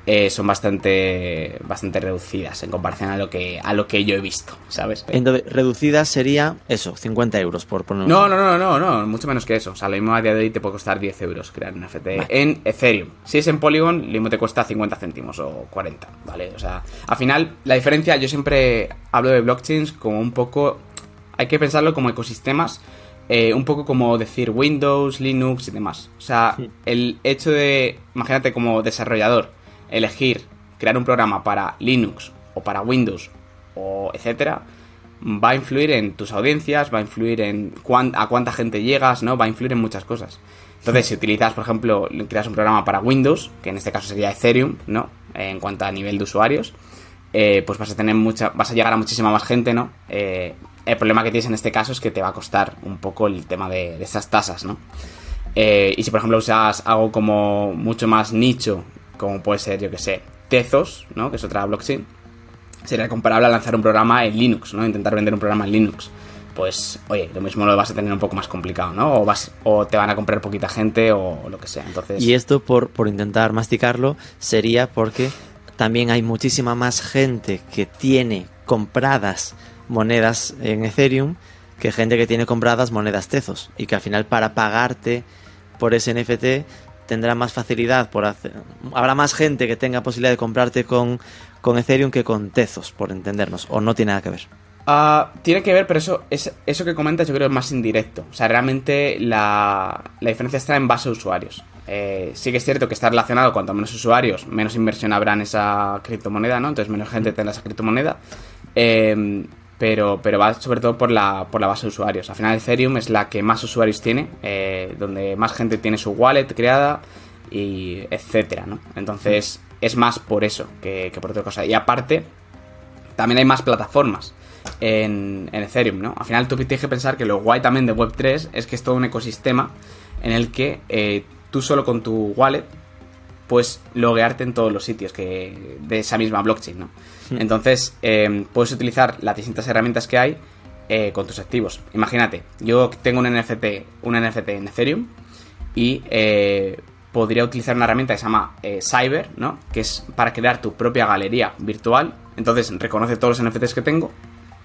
eh, son bastante bastante reducidas en comparación a lo que a lo que yo he visto, ¿sabes? Entonces, reducidas sería eso, 50 euros por poner No, no, no, no, no, mucho menos que eso. O sea, lo mismo a día de hoy te puede costar 10 euros crear un NFT en Ethereum. Si es en Polygon, lo mismo te cuesta 50 céntimos o 40, ¿vale? O sea, al final, la diferencia, yo siempre hablo de blockchains como un poco. Hay que pensarlo como ecosistemas. Eh, un poco como decir Windows, Linux y demás. O sea, el hecho de, imagínate como desarrollador, elegir crear un programa para Linux o para Windows o etcétera, va a influir en tus audiencias, va a influir en a cuánta gente llegas, ¿no? Va a influir en muchas cosas. Entonces, si utilizas, por ejemplo, creas un programa para Windows, que en este caso sería Ethereum, ¿no? En cuanto a nivel de usuarios, eh, pues vas a tener mucha, vas a llegar a muchísima más gente, ¿no? Eh, el problema que tienes en este caso es que te va a costar un poco el tema de, esas tasas, ¿no? Eh, y si por ejemplo usas algo como mucho más nicho, como puede ser, yo que sé, Tezos, ¿no? Que es otra blockchain, sería comparable a lanzar un programa en Linux, ¿no? Intentar vender un programa en Linux. Pues, oye, lo mismo lo vas a tener un poco más complicado, ¿no? O, vas, o te van a comprar poquita gente o lo que sea. Entonces... Y esto, por, por intentar masticarlo, sería porque también hay muchísima más gente que tiene compradas monedas en Ethereum que gente que tiene compradas monedas Tezos y que al final para pagarte por ese NFT tendrá más facilidad por hacer habrá más gente que tenga posibilidad de comprarte con, con Ethereum que con Tezos por entendernos o no tiene nada que ver ah, tiene que ver, pero eso, es, eso que comentas yo creo es más indirecto. O sea, realmente la, la diferencia está en base a usuarios. Eh, sí que es cierto que está relacionado, cuanto menos usuarios, menos inversión habrá en esa criptomoneda, ¿no? Entonces menos gente tendrá esa criptomoneda. Eh, pero, pero va sobre todo por la, por la base de usuarios. Al final Ethereum es la que más usuarios tiene, eh, donde más gente tiene su wallet creada y etcétera, ¿no? Entonces es más por eso que, por otra cosa. Y aparte, también hay más plataformas en, Ethereum, ¿no? Al final tú tienes que pensar que lo guay también de Web3 es que es todo un ecosistema en el que eh, tú solo con tu wallet puedes loguearte en todos los sitios que de esa misma blockchain, ¿no? Hmm. Entonces, eh, puedes utilizar las distintas herramientas que hay eh, con tus activos. Imagínate, yo tengo un NFT, un NFT en Ethereum y eh, podría utilizar una herramienta que se llama Cyber, ¿no? Que es para crear tu propia galería virtual. Entonces, reconoce todos los NFTs que tengo.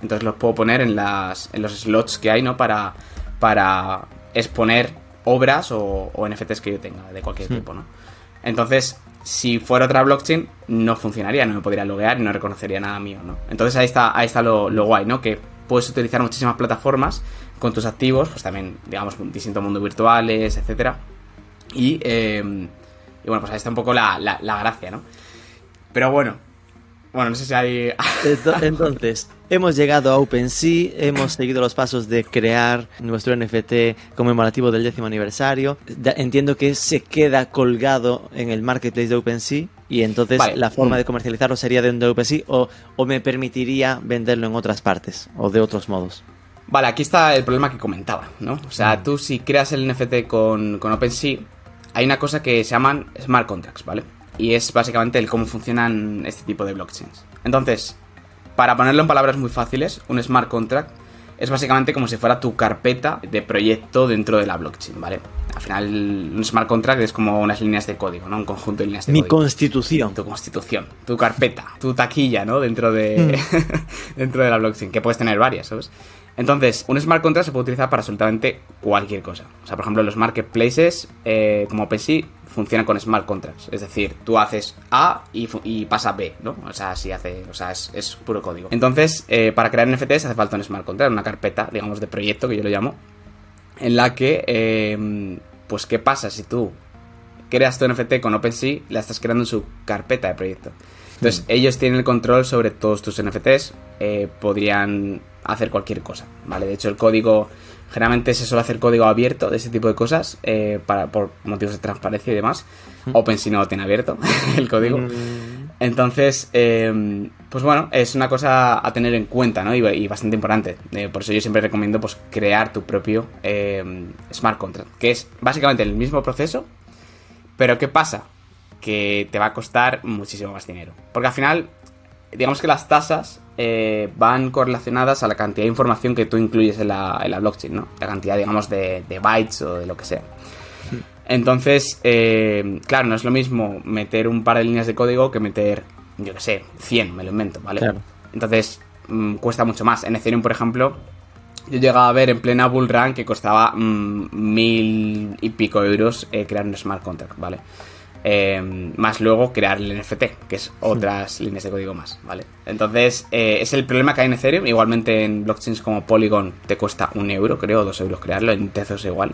Entonces los puedo poner en, las, en los slots que hay, ¿no? Para, para exponer obras o, NFTs que yo tenga, de cualquier hmm. tipo, ¿no? Entonces, si fuera otra blockchain, no funcionaría, no me podría loguear y no reconocería nada mío, ¿no? Entonces ahí está, ahí está lo, guay, ¿no? Que puedes utilizar muchísimas plataformas con tus activos, pues también, digamos, distintos mundos virtuales, etcétera. Y, eh, y bueno, pues ahí está un poco la, la gracia, ¿no? Pero bueno, bueno, no sé si hay... (laughs) Entonces, hemos llegado a OpenSea, hemos seguido los pasos de crear nuestro NFT conmemorativo del décimo aniversario. Entiendo que se queda colgado en el marketplace de OpenSea y entonces la forma de comercializarlo sería de OpenSea o, o me permitiría venderlo en otras partes o de otros modos. Vale, aquí está el problema que comentaba, ¿no? O sea, mm. tú si creas el NFT con, con OpenSea, hay una cosa que se llaman smart contracts, ¿vale? Y es básicamente el cómo funcionan este tipo de blockchains. Entonces, para ponerlo en palabras muy fáciles, un smart contract es básicamente como si fuera tu carpeta de proyecto dentro de la blockchain, ¿vale? Al final, un smart contract es como unas líneas de código, ¿no? Un conjunto de líneas de Mi código. Mi constitución. Tu constitución, tu carpeta, tu taquilla, ¿no? Dentro de, mm. (laughs) dentro de la blockchain, que puedes tener varias, ¿sabes? Entonces, un smart contract se puede utilizar para absolutamente cualquier cosa. O sea, por ejemplo, los marketplaces eh, como OpenSea funcionan con smart contracts. Es decir, tú haces A y, pasa B, ¿no? O sea, si hace, o sea, es, puro código. Entonces, eh, para crear NFTs hace falta un smart contract, una carpeta, digamos, de proyecto, que yo lo llamo, en la que, em, pues, ¿qué pasa si tú creas tu NFT con OpenSea, la estás creando en su carpeta de proyecto? Entonces, hmm. ellos tienen el control sobre todos tus NFTs, eh, podrían hacer cualquier cosa, ¿vale? De hecho, el código Generalmente se suele hacer código abierto de ese tipo de cosas eh, para, por motivos de transparencia y demás. OpenSea no lo tiene abierto (laughs) el código. Mm. Entonces, eh, pues bueno, es una cosa a tener en cuenta, ¿no? Y, bastante importante. Eh, por eso yo siempre recomiendo pues crear tu propio smart contract, que es básicamente el mismo proceso, pero ¿qué pasa? Que te va a costar muchísimo más dinero. Porque al final, digamos que las tasas eh, van correlacionadas a la cantidad de información que tú incluyes en la, blockchain, ¿no? La cantidad, digamos, de, bytes o de lo que sea. Entonces, eh, claro, no es lo mismo meter un par de líneas de código que meter, yo qué sé, 100, me lo invento, ¿vale? Claro. Entonces, mm, cuesta mucho más. En Ethereum, por ejemplo, yo llegaba a ver en plena bull run que costaba mm, mil y pico euros eh, crear un smart contract, ¿vale? Eh, más luego crear el NFT, que es otras líneas de código más, ¿vale? Entonces, eh, es el problema que hay en Ethereum. Igualmente en blockchains como Polygon te cuesta un euro, creo, o dos euros crearlo, en Tezos igual.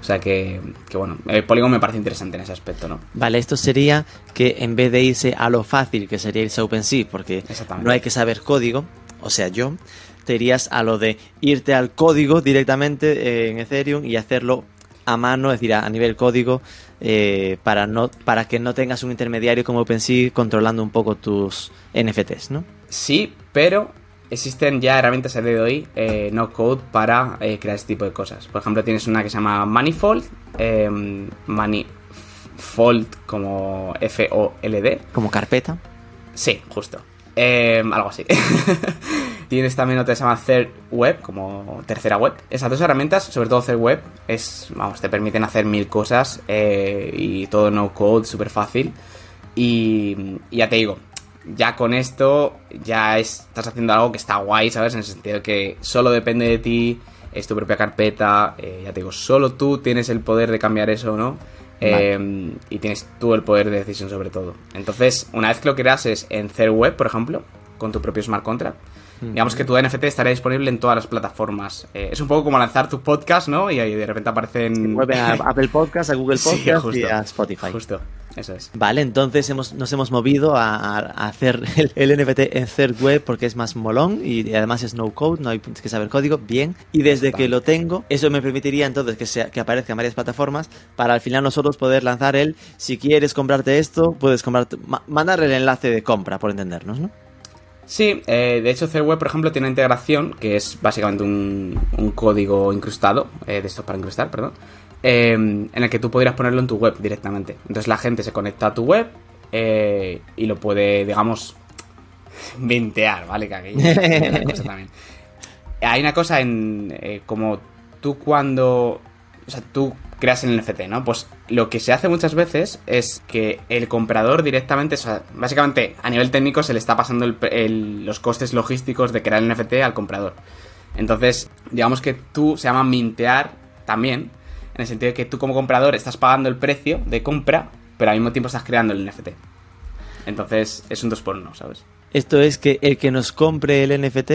O sea que, que bueno, eh, Polygon me parece interesante en ese aspecto, ¿no? Vale, esto sería que en vez de irse a lo fácil, que sería irse a OpenSea, porque no hay que saber código, o sea, yo, te irías a lo de irte al código directamente eh, en Ethereum y hacerlo a mano, es decir, a, nivel código, eh, para, no, para que no tengas un intermediario como OpenSea controlando un poco tus NFTs, ¿no? Sí, pero existen ya herramientas a día de hoy, eh, no code, para eh, crear este tipo de cosas. Por ejemplo, tienes una que se llama Manifold, eh, Manifold como F-O-L-D. Como carpeta. Sí, justo. Eh, algo así. (laughs) Tienes también otra que se llama Third Web, como tercera web. Esas dos herramientas, sobre todo Third Web, es, vamos, te permiten hacer mil cosas eh, y todo no code, súper fácil. Y, ya te digo, ya con esto ya es- estás haciendo algo que está guay, ¿sabes? En el sentido de que solo depende de ti, es tu propia carpeta, eh, ya te digo, solo tú tienes el poder de cambiar eso no. Vale. Eh, y tienes tú el poder de decisión sobre todo. Entonces, una vez que lo creas es en Third Web, por ejemplo, con tu propio smart contract, digamos que tu NFT estará disponible en todas las plataformas. Eh, es un poco como lanzar tu podcast, ¿no? Y ahí de repente aparecen... A (laughs) Apple Podcast, a Google Sí, Podcast justo. y a Spotify. Justo, eso es. Vale, entonces hemos, nos hemos movido a, hacer (laughs) el, el NFT en Third Web porque es más molón y además es no code, no hay que saber código, bien. Y desde que lo tengo, eso me permitiría entonces que, sea, que aparezca en varias plataformas para al final nosotros poder lanzar el, si quieres comprarte esto, puedes comprarte, ma- mandar el enlace de compra, por entendernos, ¿no? Sí, eh, de hecho Web, por ejemplo, tiene una integración que es básicamente un, un código incrustado, eh, de estos para incrustar, perdón, eh, en el que tú podrías ponerlo en tu web directamente. Entonces la gente se conecta a tu web eh, y lo puede, digamos, mintear, ¿vale? Que aquí hay una cosa también. (laughs) Hay una cosa en eh, como tú cuando, o sea, tú creas el NFT, ¿no? Pues lo que se hace muchas veces es que el comprador directamente, o sea, básicamente a nivel técnico se le está pasando el- el- los costes logísticos de crear el NFT al comprador. Entonces, digamos que tú se llama mintear también, en el sentido de que tú como comprador estás pagando el precio de compra, pero al mismo tiempo estás creando el NFT. Entonces, es un 2 por 1 ¿sabes? Esto es que el que nos compre el NFT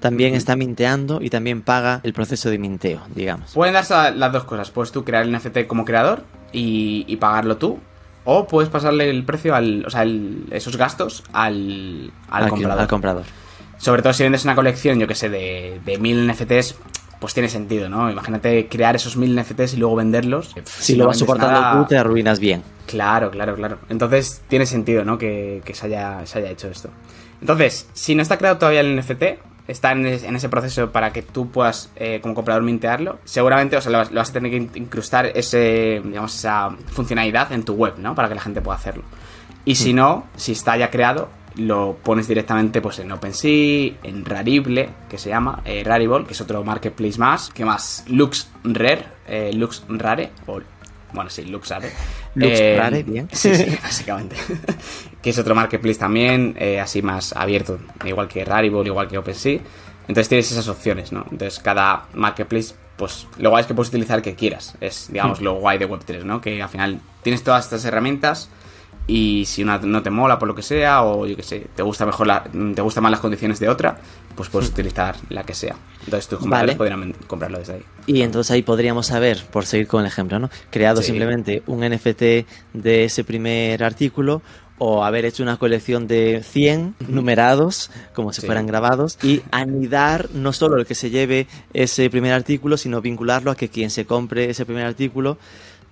también está minteando y también paga el proceso de minteo, digamos. Pueden darse las dos cosas. Puedes tú crear el NFT como creador y, y pagarlo tú. O puedes pasarle el precio al. O sea, el- esos gastos al, al Al- comprador. al comprador. Sobre todo si vendes una colección, yo que sé, de, de mil NFTs, pues tiene sentido, ¿no? Imagínate crear esos mil NFTs y luego venderlos. Si, lo vas soportando nada- tú, te arruinas bien. Claro, claro, claro. Entonces tiene sentido, ¿no? Que, que se, haya, se haya hecho esto. Entonces, si no está creado todavía el NFT, está en, es- en ese proceso para que tú puedas, eh, como comprador, mintearlo, seguramente, o sea, lo vas, lo vas a tener que in- incrustar ese, digamos, esa funcionalidad en tu web, ¿no? Para que la gente pueda hacerlo. Y si no, si está ya creado, lo pones directamente pues en OpenSea, en Rarible, que se llama, eh, Rarible, que es otro marketplace más. ¿Qué más? Lux Rare, eh, Lux Rare, o bueno, sí, Lux Rare. Lux Eh, Rare, bien. (laughs) Sí, sí, básicamente. (laughs) que es otro marketplace también, eh, así más abierto, igual que Rarible, igual que OpenSea. Entonces tienes esas opciones, ¿no? Entonces cada marketplace, pues lo guay es que puedes utilizar el que quieras. Es, digamos, lo guay de Web3, ¿no? Que al final tienes todas estas herramientas y si una no te mola por lo que sea o yo que sé, te gusta mejor la, te gustan más las condiciones de otra, pues puedes utilizar la que sea. Entonces tus compradores Vale. podrían comprarlo desde ahí. Y entonces ahí podríamos saber, por seguir con el ejemplo, ¿no? Creado Sí. simplemente un NFT de ese primer artículo o haber hecho una colección de 100 numerados, como si Sí. fueran grabados, y anidar no solo el que se lleve ese primer artículo, sino vincularlo a que quien se compre ese primer artículo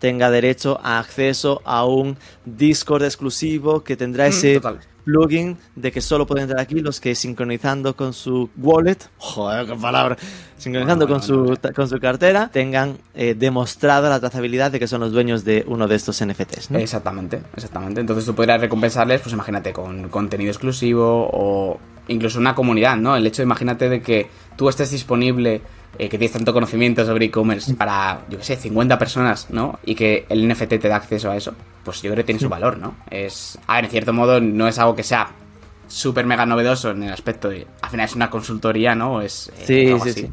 tenga derecho a acceso a un Discord exclusivo que tendrá Mm, ese total. plugin de que solo pueden entrar aquí los que sincronizando con su wallet, (laughs) joder, qué palabra, sincronizando Bueno, con, bueno, su, con su cartera, tengan eh, demostrada la trazabilidad de que son los dueños de uno de estos NFTs. ¿no? Exactamente, exactamente. Entonces tú podrías recompensarles, pues imagínate, con contenido exclusivo o incluso una comunidad, ¿no? El hecho, imagínate, de que tú estés disponible, eh, que tienes tanto conocimiento sobre e-commerce para, yo qué sé, 50 personas, ¿no? Y que el NFT te da acceso a eso, pues yo creo que tiene su valor, ¿no? Es, a ver, en cierto modo no es algo que sea súper mega novedoso en el aspecto de, al final es una consultoría, ¿no? Es, sí, sí, sí.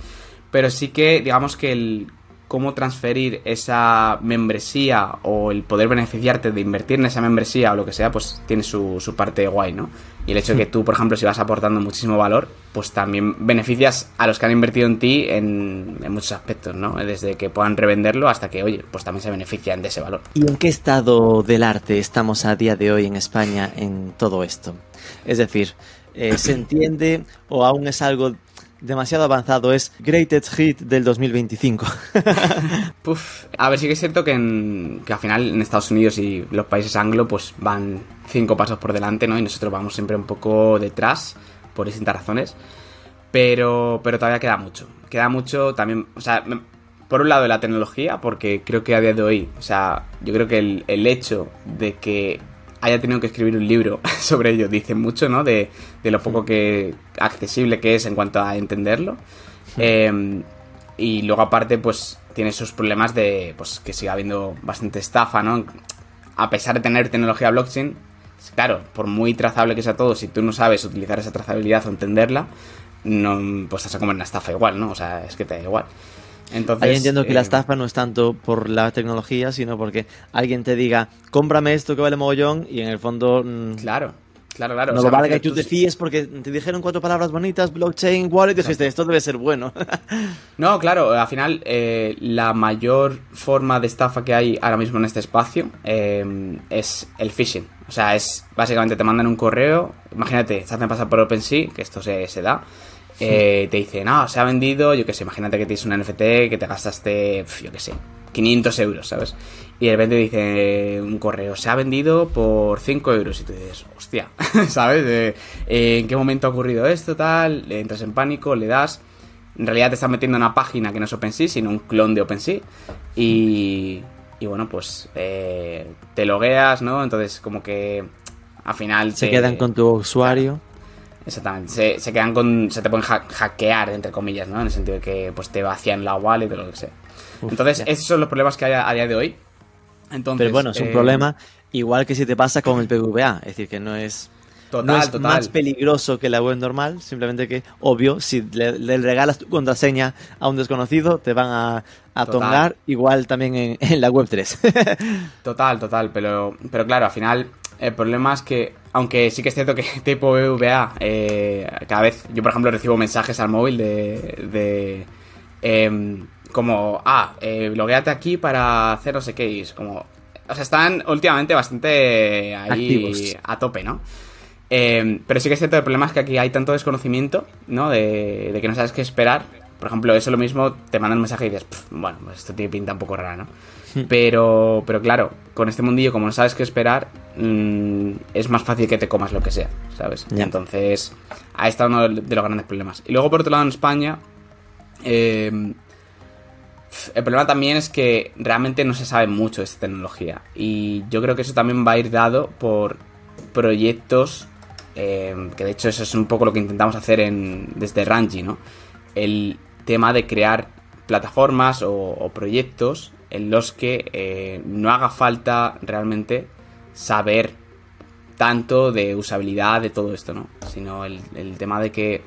Pero sí que, digamos que el cómo transferir esa membresía o el poder beneficiarte de invertir en esa membresía o lo que sea, pues tiene su, su parte guay, ¿no? Y el hecho de que tú, por ejemplo, si vas aportando muchísimo valor, pues también beneficias a los que han invertido en ti en, muchos aspectos, ¿no? Desde que puedan revenderlo hasta que, oye, pues también se benefician de ese valor. ¿Y en qué estado del arte estamos a día de hoy en España en todo esto? Es decir, eh, ¿se entiende o aún es algo demasiado avanzado, es Greatest Hit del 2025. (laughs) Puf, a ver, sí que es cierto que, en, que al final en Estados Unidos y los países anglo pues van cinco pasos por delante, ¿no? Y nosotros vamos siempre un poco detrás por distintas razones. Pero, pero todavía queda mucho. Queda mucho también, o sea, por un lado de la tecnología, porque creo que a día de hoy, o sea, yo creo que el, el hecho de que haya tenido que escribir un libro (laughs) sobre ello dice mucho, ¿no? De, de lo poco que accesible que es en cuanto a entenderlo. Eh, y luego aparte, pues tiene sus problemas de pues que siga habiendo bastante estafa, ¿no? A pesar de tener tecnología blockchain, claro, por muy trazable que sea todo, si tú no sabes utilizar esa trazabilidad o entenderla, no, pues vas a comer una estafa igual, ¿no? O sea, es que te da igual. Entonces, Ahí entiendo que eh, la estafa no es tanto por la tecnología, sino porque alguien te diga, cómprame esto que vale mogollón, y en el fondo. Mmm, Claro, claro, claro. no O sea, vale que tú- tú te fíes porque te dijeron cuatro palabras bonitas, blockchain, wallet, y dijiste, esto debe ser bueno. (laughs) No, claro, al final eh, la mayor forma de estafa que hay ahora mismo en este espacio eh, es el phishing. O sea, es básicamente te mandan un correo, imagínate, se hacen pasar por OpenSea, que esto se, se da, eh, te dicen, no, se ha vendido, yo qué sé, imagínate que tienes un NFT que te gastaste, yo qué sé, 500 euros, ¿sabes? Y de repente dice un correo, se ha vendido por 5 euros. Y tú dices, hostia, (laughs) ¿sabes? Eh, eh, ¿En qué momento ha ocurrido esto? Tal, entras en pánico, le das. En realidad te estás metiendo en una página que no es OpenSea, sino un clon de OpenSea. Y, y bueno, pues eh, te logueas, ¿no? Entonces, como que al final Se te- quedan con tu usuario. Exactamente, se, se quedan con. Se te pueden ha- hackear, entre comillas, ¿no? En el sentido de que pues te vacían la wallet o lo que sea. Uf, Entonces, ya. esos son los problemas que hay a, a día de hoy. Entonces, Pero bueno, es un eh, problema igual que si te pasa con el PVA. Es decir, que no es, Total, no es total. más peligroso que la web normal. Simplemente que, obvio, si le, le regalas tu contraseña a un desconocido, te van a, a tongar igual también en, en la web 3. (laughs) Total, total, pero, pero claro, al final el problema es que, aunque sí que es cierto que (laughs) tipo BVA, eh, cada vez, yo por ejemplo recibo mensajes al móvil de, de em, como, ah, eh, logueate aquí para hacer no sé qué, y es como, o sea, están últimamente bastante ahí Activos. a tope, ¿no? Em, pero sí que es cierto, el problema es que aquí hay tanto desconocimiento, ¿no? De, de que no sabes qué esperar. Por ejemplo, eso lo mismo, te mandan un mensaje y dices, "Pff, bueno, pues esto tiene pinta un poco rara, ¿no? Pero, pero claro, con este mundillo, como no sabes qué esperar, mm, es más fácil que te comas lo que sea, ¿sabes? Entonces, ahí está uno de los grandes problemas. Y luego, por otro lado, en España, eh, el problema también es que realmente no se sabe mucho de esta tecnología. Y yo creo que eso también va a ir dado por proyectos, eh, que de hecho eso es un poco lo que intentamos hacer en, desde Ranji, ¿no? El tema de crear plataformas o, proyectos en los que eh, no haga falta realmente saber tanto de usabilidad de todo esto, ¿no? Sino el tema de que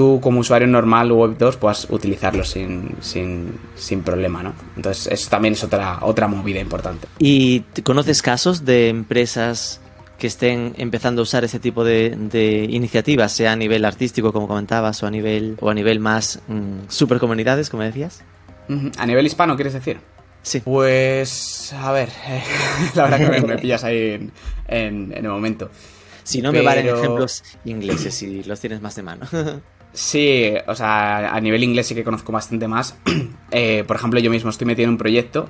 tú como usuario normal Web 2 puedas utilizarlo sin, sin, sin problema, ¿no? Entonces eso también es otra, otra movida importante. ¿Y conoces casos de empresas que estén empezando a usar ese tipo de, de iniciativas, sea a nivel artístico, como comentabas, o a nivel, o a nivel más mm, super comunidades, como decías? A nivel hispano, ¿quieres decir? Sí. Pues, a ver, (laughs) la verdad que me, me pillas ahí en, en- en el momento. Si no me valen Pero- ejemplos ingleses, si los tienes más de mano. (laughs) Sí, o sea, a nivel inglés sí que conozco bastante más. (clears throat) Eh, por ejemplo, yo mismo estoy metido en un proyecto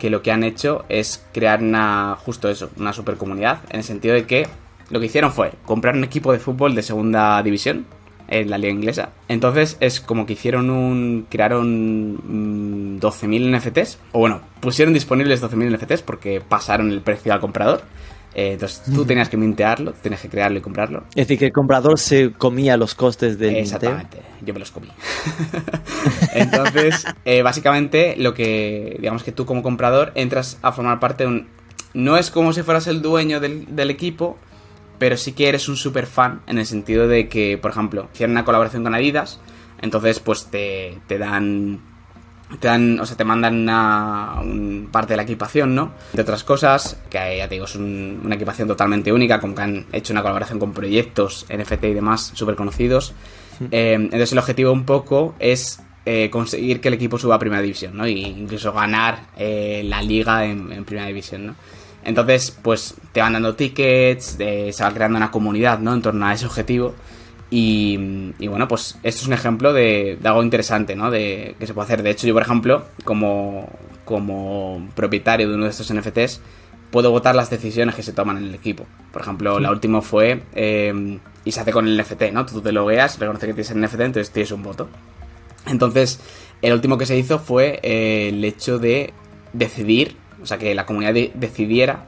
que lo que han hecho es crear una, justo eso, una super comunidad, en el sentido de que lo que hicieron fue comprar un equipo de fútbol de segunda división en la liga inglesa. Entonces es como que hicieron un, crearon mm, 12.000 NFTs, o bueno, pusieron disponibles 12.000 NFTs porque pasaron el precio al comprador. Eh, entonces tú tenías que mintearlo, tenías que crearlo y comprarlo. Es decir, que el comprador se comía los costes del Exactamente, yo me los comí. (laughs) entonces, eh, básicamente, lo que, digamos que tú como comprador entras a formar parte de un... No es como si fueras el dueño del, del equipo, pero sí que eres un super fan en el sentido de que, por ejemplo, hicieron una colaboración con Adidas, entonces pues te, te dan te dan, o sea, te mandan una, parte de la equipación, ¿no? De otras cosas, que ya te digo, es una equipación totalmente única, como que han hecho una colaboración con proyectos NFT y demás súper conocidos. Eh, entonces el objetivo un poco es eh, conseguir que el equipo suba a Primera División, ¿no? E incluso ganar eh, la liga en, Primera División, ¿no? Entonces, pues te van dando tickets, se va creando una comunidad, ¿no? En torno a ese objetivo. Y, bueno, pues esto es un ejemplo de, algo interesante, ¿no? De que se puede hacer. De hecho, yo, por ejemplo, como, como propietario de uno de estos NFTs, puedo votar las decisiones que se toman en el equipo. Por ejemplo, la última fue. Eh, y se hace con el NFT, ¿no? Tú te lo veas, reconoce que tienes el NFT, entonces tienes un voto. Entonces, el último que se hizo fue eh, el hecho de decidir, o sea, que la comunidad decidiera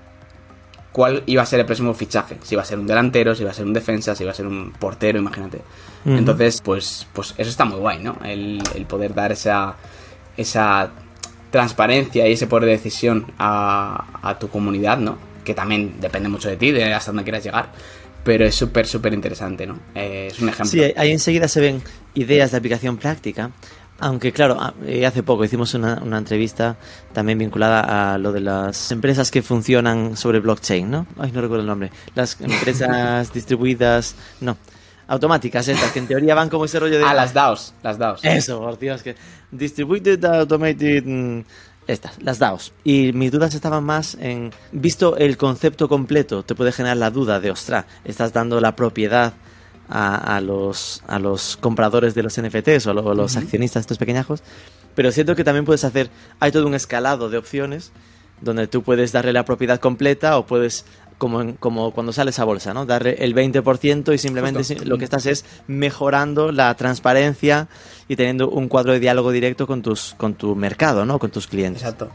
cuál iba a ser el próximo fichaje. Si iba a ser un delantero, si iba a ser un defensa, si iba a ser un portero, imagínate. Entonces, pues, pues eso está muy guay, ¿no? El, poder dar esa, esa transparencia y ese poder de decisión a, tu comunidad, ¿no? Que también depende mucho de ti, de hasta dónde quieras llegar. Pero es súper, súper interesante, ¿no? Eh, es un ejemplo. Sí, ahí enseguida se ven ideas de aplicación práctica aunque claro, ah, eh, hace poco hicimos una, entrevista también vinculada a lo de las empresas que funcionan sobre blockchain, ¿no? Ay, no recuerdo el nombre. Las empresas (laughs) distribuidas, no, automáticas estas, que en teoría van como ese rollo de... Ah, las DAOs, las DAOs. Eso, por Dios, que... Distributed Automated... Mm, estas, las DAOs. Y mis dudas estaban más en, visto el concepto completo, te puede generar la duda de, ostra, estás dando la propiedad a, los, a los compradores de los NFTs o a los, accionistas, estos pequeñajos. Pero siento que también puedes hacer, hay todo un escalado de opciones donde tú puedes darle la propiedad completa o puedes como, como cuando sales a bolsa, ¿no? Darle el 20% y simplemente lo que estás es mejorando la transparencia y teniendo un cuadro de diálogo directo con tus con tu mercado, ¿no? Con tus clientes. Exacto.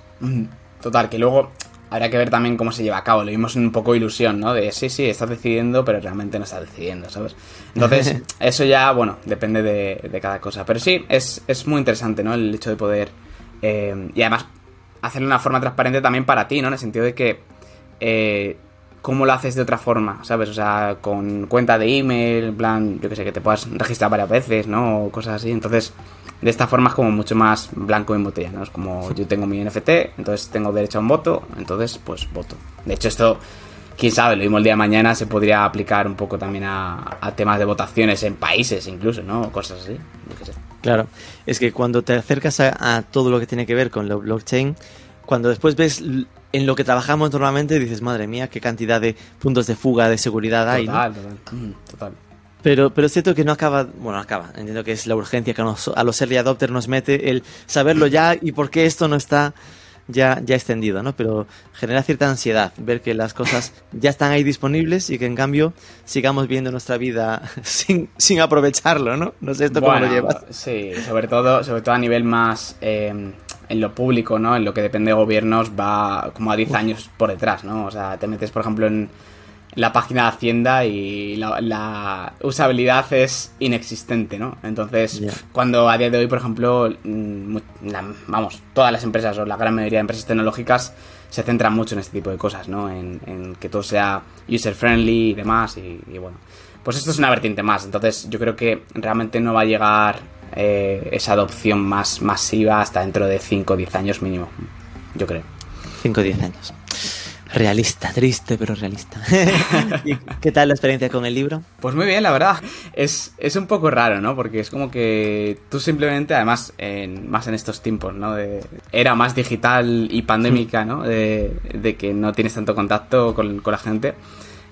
Total, que luego Habrá que ver también cómo se lleva a cabo. Lo vimos un poco ilusión, ¿no? De sí, sí, estás decidiendo, pero realmente no estás decidiendo, ¿sabes? Entonces, (laughs) eso ya, bueno, depende de, cada cosa. Pero sí, es, es, muy interesante, ¿no? El hecho de poder. Eh, y además, hacerlo de una forma transparente también para ti, ¿no? En el sentido de que. Eh, ¿Cómo lo haces de otra forma? ¿Sabes? O sea, con cuenta de email, en plan, yo que sé, que te puedas registrar varias veces, ¿no? O cosas así. Entonces, de esta forma es como mucho más blanco en botella, ¿no? Es como yo tengo mi NFT, entonces tengo derecho a un voto, entonces pues voto. De hecho esto, quién sabe, lo mismo el día de mañana se podría aplicar un poco también a, temas de votaciones en países incluso, ¿no? Cosas así. Claro, es que cuando te acercas a, todo lo que tiene que ver con la blockchain, cuando después ves en lo que trabajamos normalmente, dices, madre mía, qué cantidad de puntos de fuga de seguridad hay. Total, total. Mm, total. Pero, pero es cierto que no acaba, bueno, acaba, entiendo que es la urgencia que a los early adopters nos mete el saberlo ya y por qué esto no está ya, ya extendido, ¿no? Pero genera cierta ansiedad ver que las cosas ya están ahí disponibles y que en cambio sigamos viendo nuestra vida (laughs) sin, sin aprovecharlo, ¿no? No sé esto cómo lo llevas. Sí, sobre todo, sobre todo a nivel más eh, en lo público, ¿no? En lo que depende de gobiernos va como a 10 años por detrás, ¿no? O sea, te metes, por ejemplo, en la página de Hacienda y la, usabilidad es inexistente, ¿no? Entonces, cuando a día de hoy, por ejemplo, vamos, todas las empresas o la gran mayoría de empresas tecnológicas se centran mucho en este tipo de cosas, ¿no? En, que todo sea user-friendly y demás, y, bueno. Pues esto es una vertiente más, entonces yo creo que realmente no va a llegar eh, esa adopción más masiva hasta dentro de 5 o 10 años mínimo, yo creo. 5 o 10 años. Realista, triste, pero realista. (laughs) ¿Y qué tal la experiencia con el libro? Pues muy bien, la verdad. Es, es un poco raro, ¿no? Porque es como que tú simplemente, además, en, más en estos tiempos, ¿no? De era más digital y pandémica, ¿no? De, que no tienes tanto contacto con, con, la gente.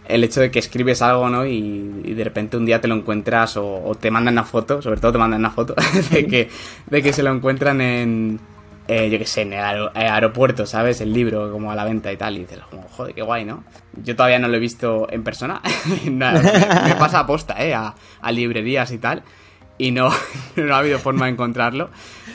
El hecho de que escribes algo, ¿no? Y, y de repente un día te lo encuentras o, o, te mandan una foto, sobre todo te mandan una foto, (laughs) de que, de que se lo encuentran en eh, yo qué sé, en el aeropuerto, ¿sabes? El libro como a la venta y tal. Y dices, como, joder, qué guay, ¿no? Yo todavía no lo he visto en persona. (laughs) me, pasa aposta, ¿eh? A, librerías y tal. y no, (laughs) no ha habido forma de encontrarlo.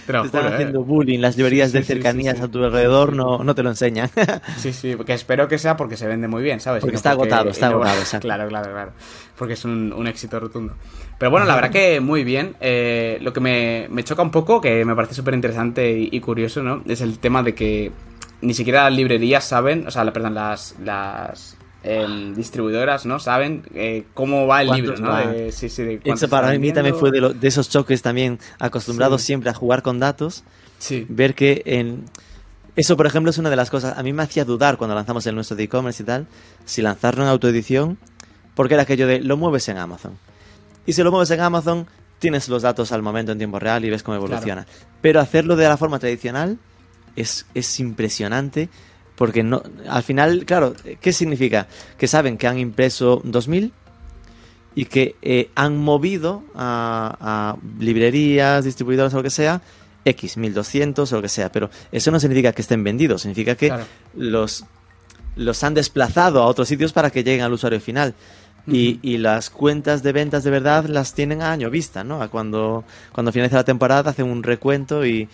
Te, están ¿eh? haciendo bullying, las librerías de cercanías a tu alrededor no, no te lo enseñan. (laughs) sí, sí, porque espero que sea porque se vende muy bien, ¿sabes? Porque está agotado, está agotado. (laughs) Claro, claro, claro. Porque es un, un éxito rotundo. Pero bueno, la verdad que muy bien. Eh, lo que me, me, choca un poco, que me parece súper interesante y, curioso, ¿no? Es el tema de que ni siquiera las librerías saben, o sea, perdón, las, las Em, distribuidoras, ¿no? Saben eh, cómo va el libro, ¿no? sí, sí, de Eso para mí también fue de, de, esos choques también acostumbrados siempre a jugar con datos. Sí. Ver que en... Eso, por ejemplo, es una de las cosas. A mí me hacía dudar cuando lanzamos el nuestro de e-commerce y tal, si lanzarlo en autoedición, porque era aquello de lo mueves en Amazon. Y si lo mueves en Amazon, tienes los datos al momento en tiempo real y ves cómo evoluciona. Pero hacerlo de la forma tradicional es, es impresionante porque no, al final, claro, ¿qué significa? Que saben que han impreso 2000 y que eh, han movido a, librerías, distribuidoras o lo que sea, X, 1200 o lo que sea, pero eso no significa que estén vendidos, significa que los, los han desplazado a otros sitios para que lleguen al usuario final. Y, y, las cuentas de ventas de verdad las tienen a año vista, ¿no? A cuando, cuando finaliza la temporada hacen un recuento y,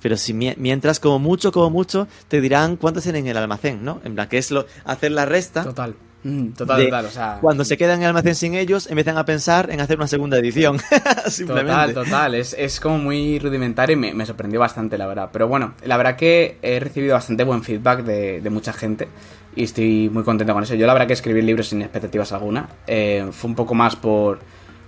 pero si mientras, como mucho, como mucho, te dirán cuántos tienen en el almacén, ¿no? En plan, que es lo, hacer la resta. Total. Mm, total, total, o sea... Cuando se quedan en el almacén sin ellos, empiezan a pensar en hacer una segunda edición. (laughs) Simplemente. Total, total. Es, es como muy rudimentario y me, me, sorprendió bastante, la verdad. Pero bueno, la verdad que he recibido bastante buen feedback de, de mucha gente y estoy muy contento con eso. Yo la verdad que escribir libros sin expectativas alguna. Eh, fue un poco más por...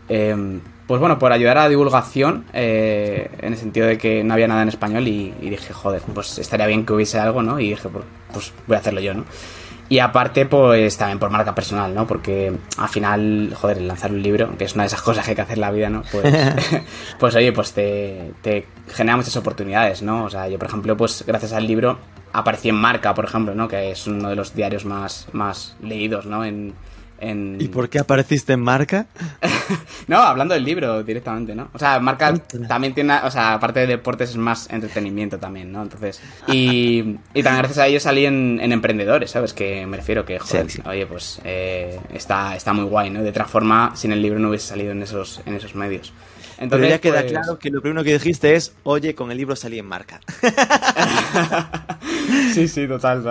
Eh, pues bueno, por ayudar a la divulgación, eh, en el sentido de que no había nada en español y, dije, joder, pues estaría bien que hubiese algo, ¿no? Y dije, pues, pues, voy a hacerlo yo, ¿no? Y aparte, pues también por marca personal, ¿no? Porque al final, joder, lanzar un libro, que es una de esas cosas que hay que hacer en la vida, ¿no? Pues, (laughs) (laughs) pues oye, pues te, te genera muchas oportunidades, ¿no? O sea, yo, por ejemplo, pues gracias al libro aparecí en Marca, por ejemplo, ¿no? Que es uno de los diarios más, más leídos, ¿no? En, ¿Y por qué apareciste en marca? (laughs) no, hablando del libro directamente, ¿no? O sea, marca también tiene, o sea, aparte de deportes es más entretenimiento también, ¿no? Entonces, y, y también gracias a ello salí en, Emprendedores, ¿sabes? Que me refiero que, joder, oye, pues eh, está, está muy guay, ¿no? De otra forma, sin el libro no hubiese salido en esos, en esos medios. Entonces, Pero ya queda pues, claro que lo primero que dijiste es, oye, con el libro salí en marca. (laughs) (laughs) (laughs) sí, sí, total.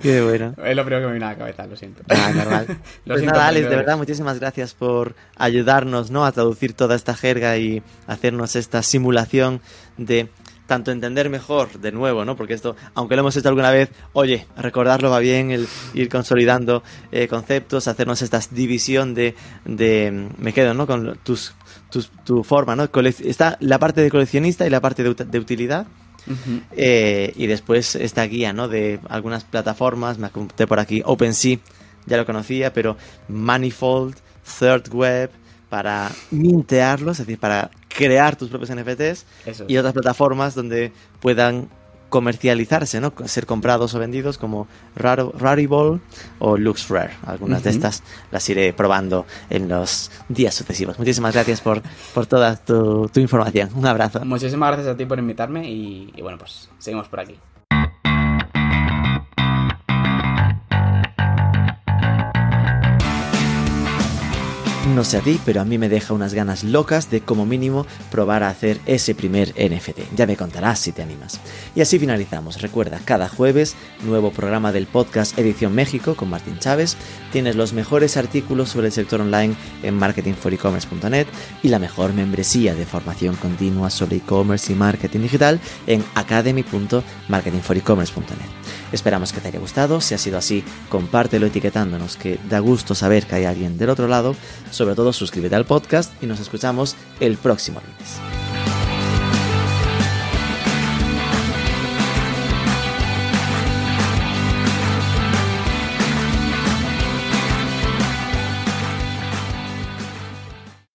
Qué bueno. (laughs) Es lo primero que me viene a la cabeza, lo siento. Ah, normal. (laughs) pues nada, Alex, de verdad, muchísimas gracias por ayudarnos ¿no? a traducir toda esta jerga y hacernos esta simulación de tanto entender mejor de nuevo, ¿no? Porque esto, aunque lo hemos hecho alguna vez, oye, recordarlo va bien, el ir consolidando eh, conceptos, hacernos esta división de, de, me quedo, ¿no? Con tus tu, forma, ¿no? Está la parte de coleccionista y la parte de, utilidad. Eh, y después esta guía, ¿no? De algunas plataformas, me apunté por aquí, OpenSea, ya lo conocía, pero Manifold, Third Web, para mintearlos, es decir, para crear tus propios NFTs y otras plataformas donde puedan comercializarse, ¿no? Ser comprados o vendidos como Rarible o LuxRare. Algunas de estas las iré probando en los días sucesivos. Muchísimas gracias por, por toda tu, información. Un abrazo. Muchísimas gracias a ti por invitarme y bueno, pues seguimos por aquí. No sé a ti, pero a mí me deja unas ganas locas de como mínimo probar a hacer ese primer NFT. Ya me contarás si te animas. Y así finalizamos. Recuerda, cada jueves, nuevo programa del podcast Edición México con Martín Chávez. Tienes los mejores artículos sobre el sector online en marketingforecommerce.net y la mejor membresía de formación continua sobre e-commerce y marketing digital en academy.marketingforecommerce.net. Esperamos que te haya gustado. Si ha sido así, compártelo etiquetándonos, que da gusto saber que hay alguien del otro lado. Sobre todo, suscríbete al podcast y nos escuchamos el próximo lunes.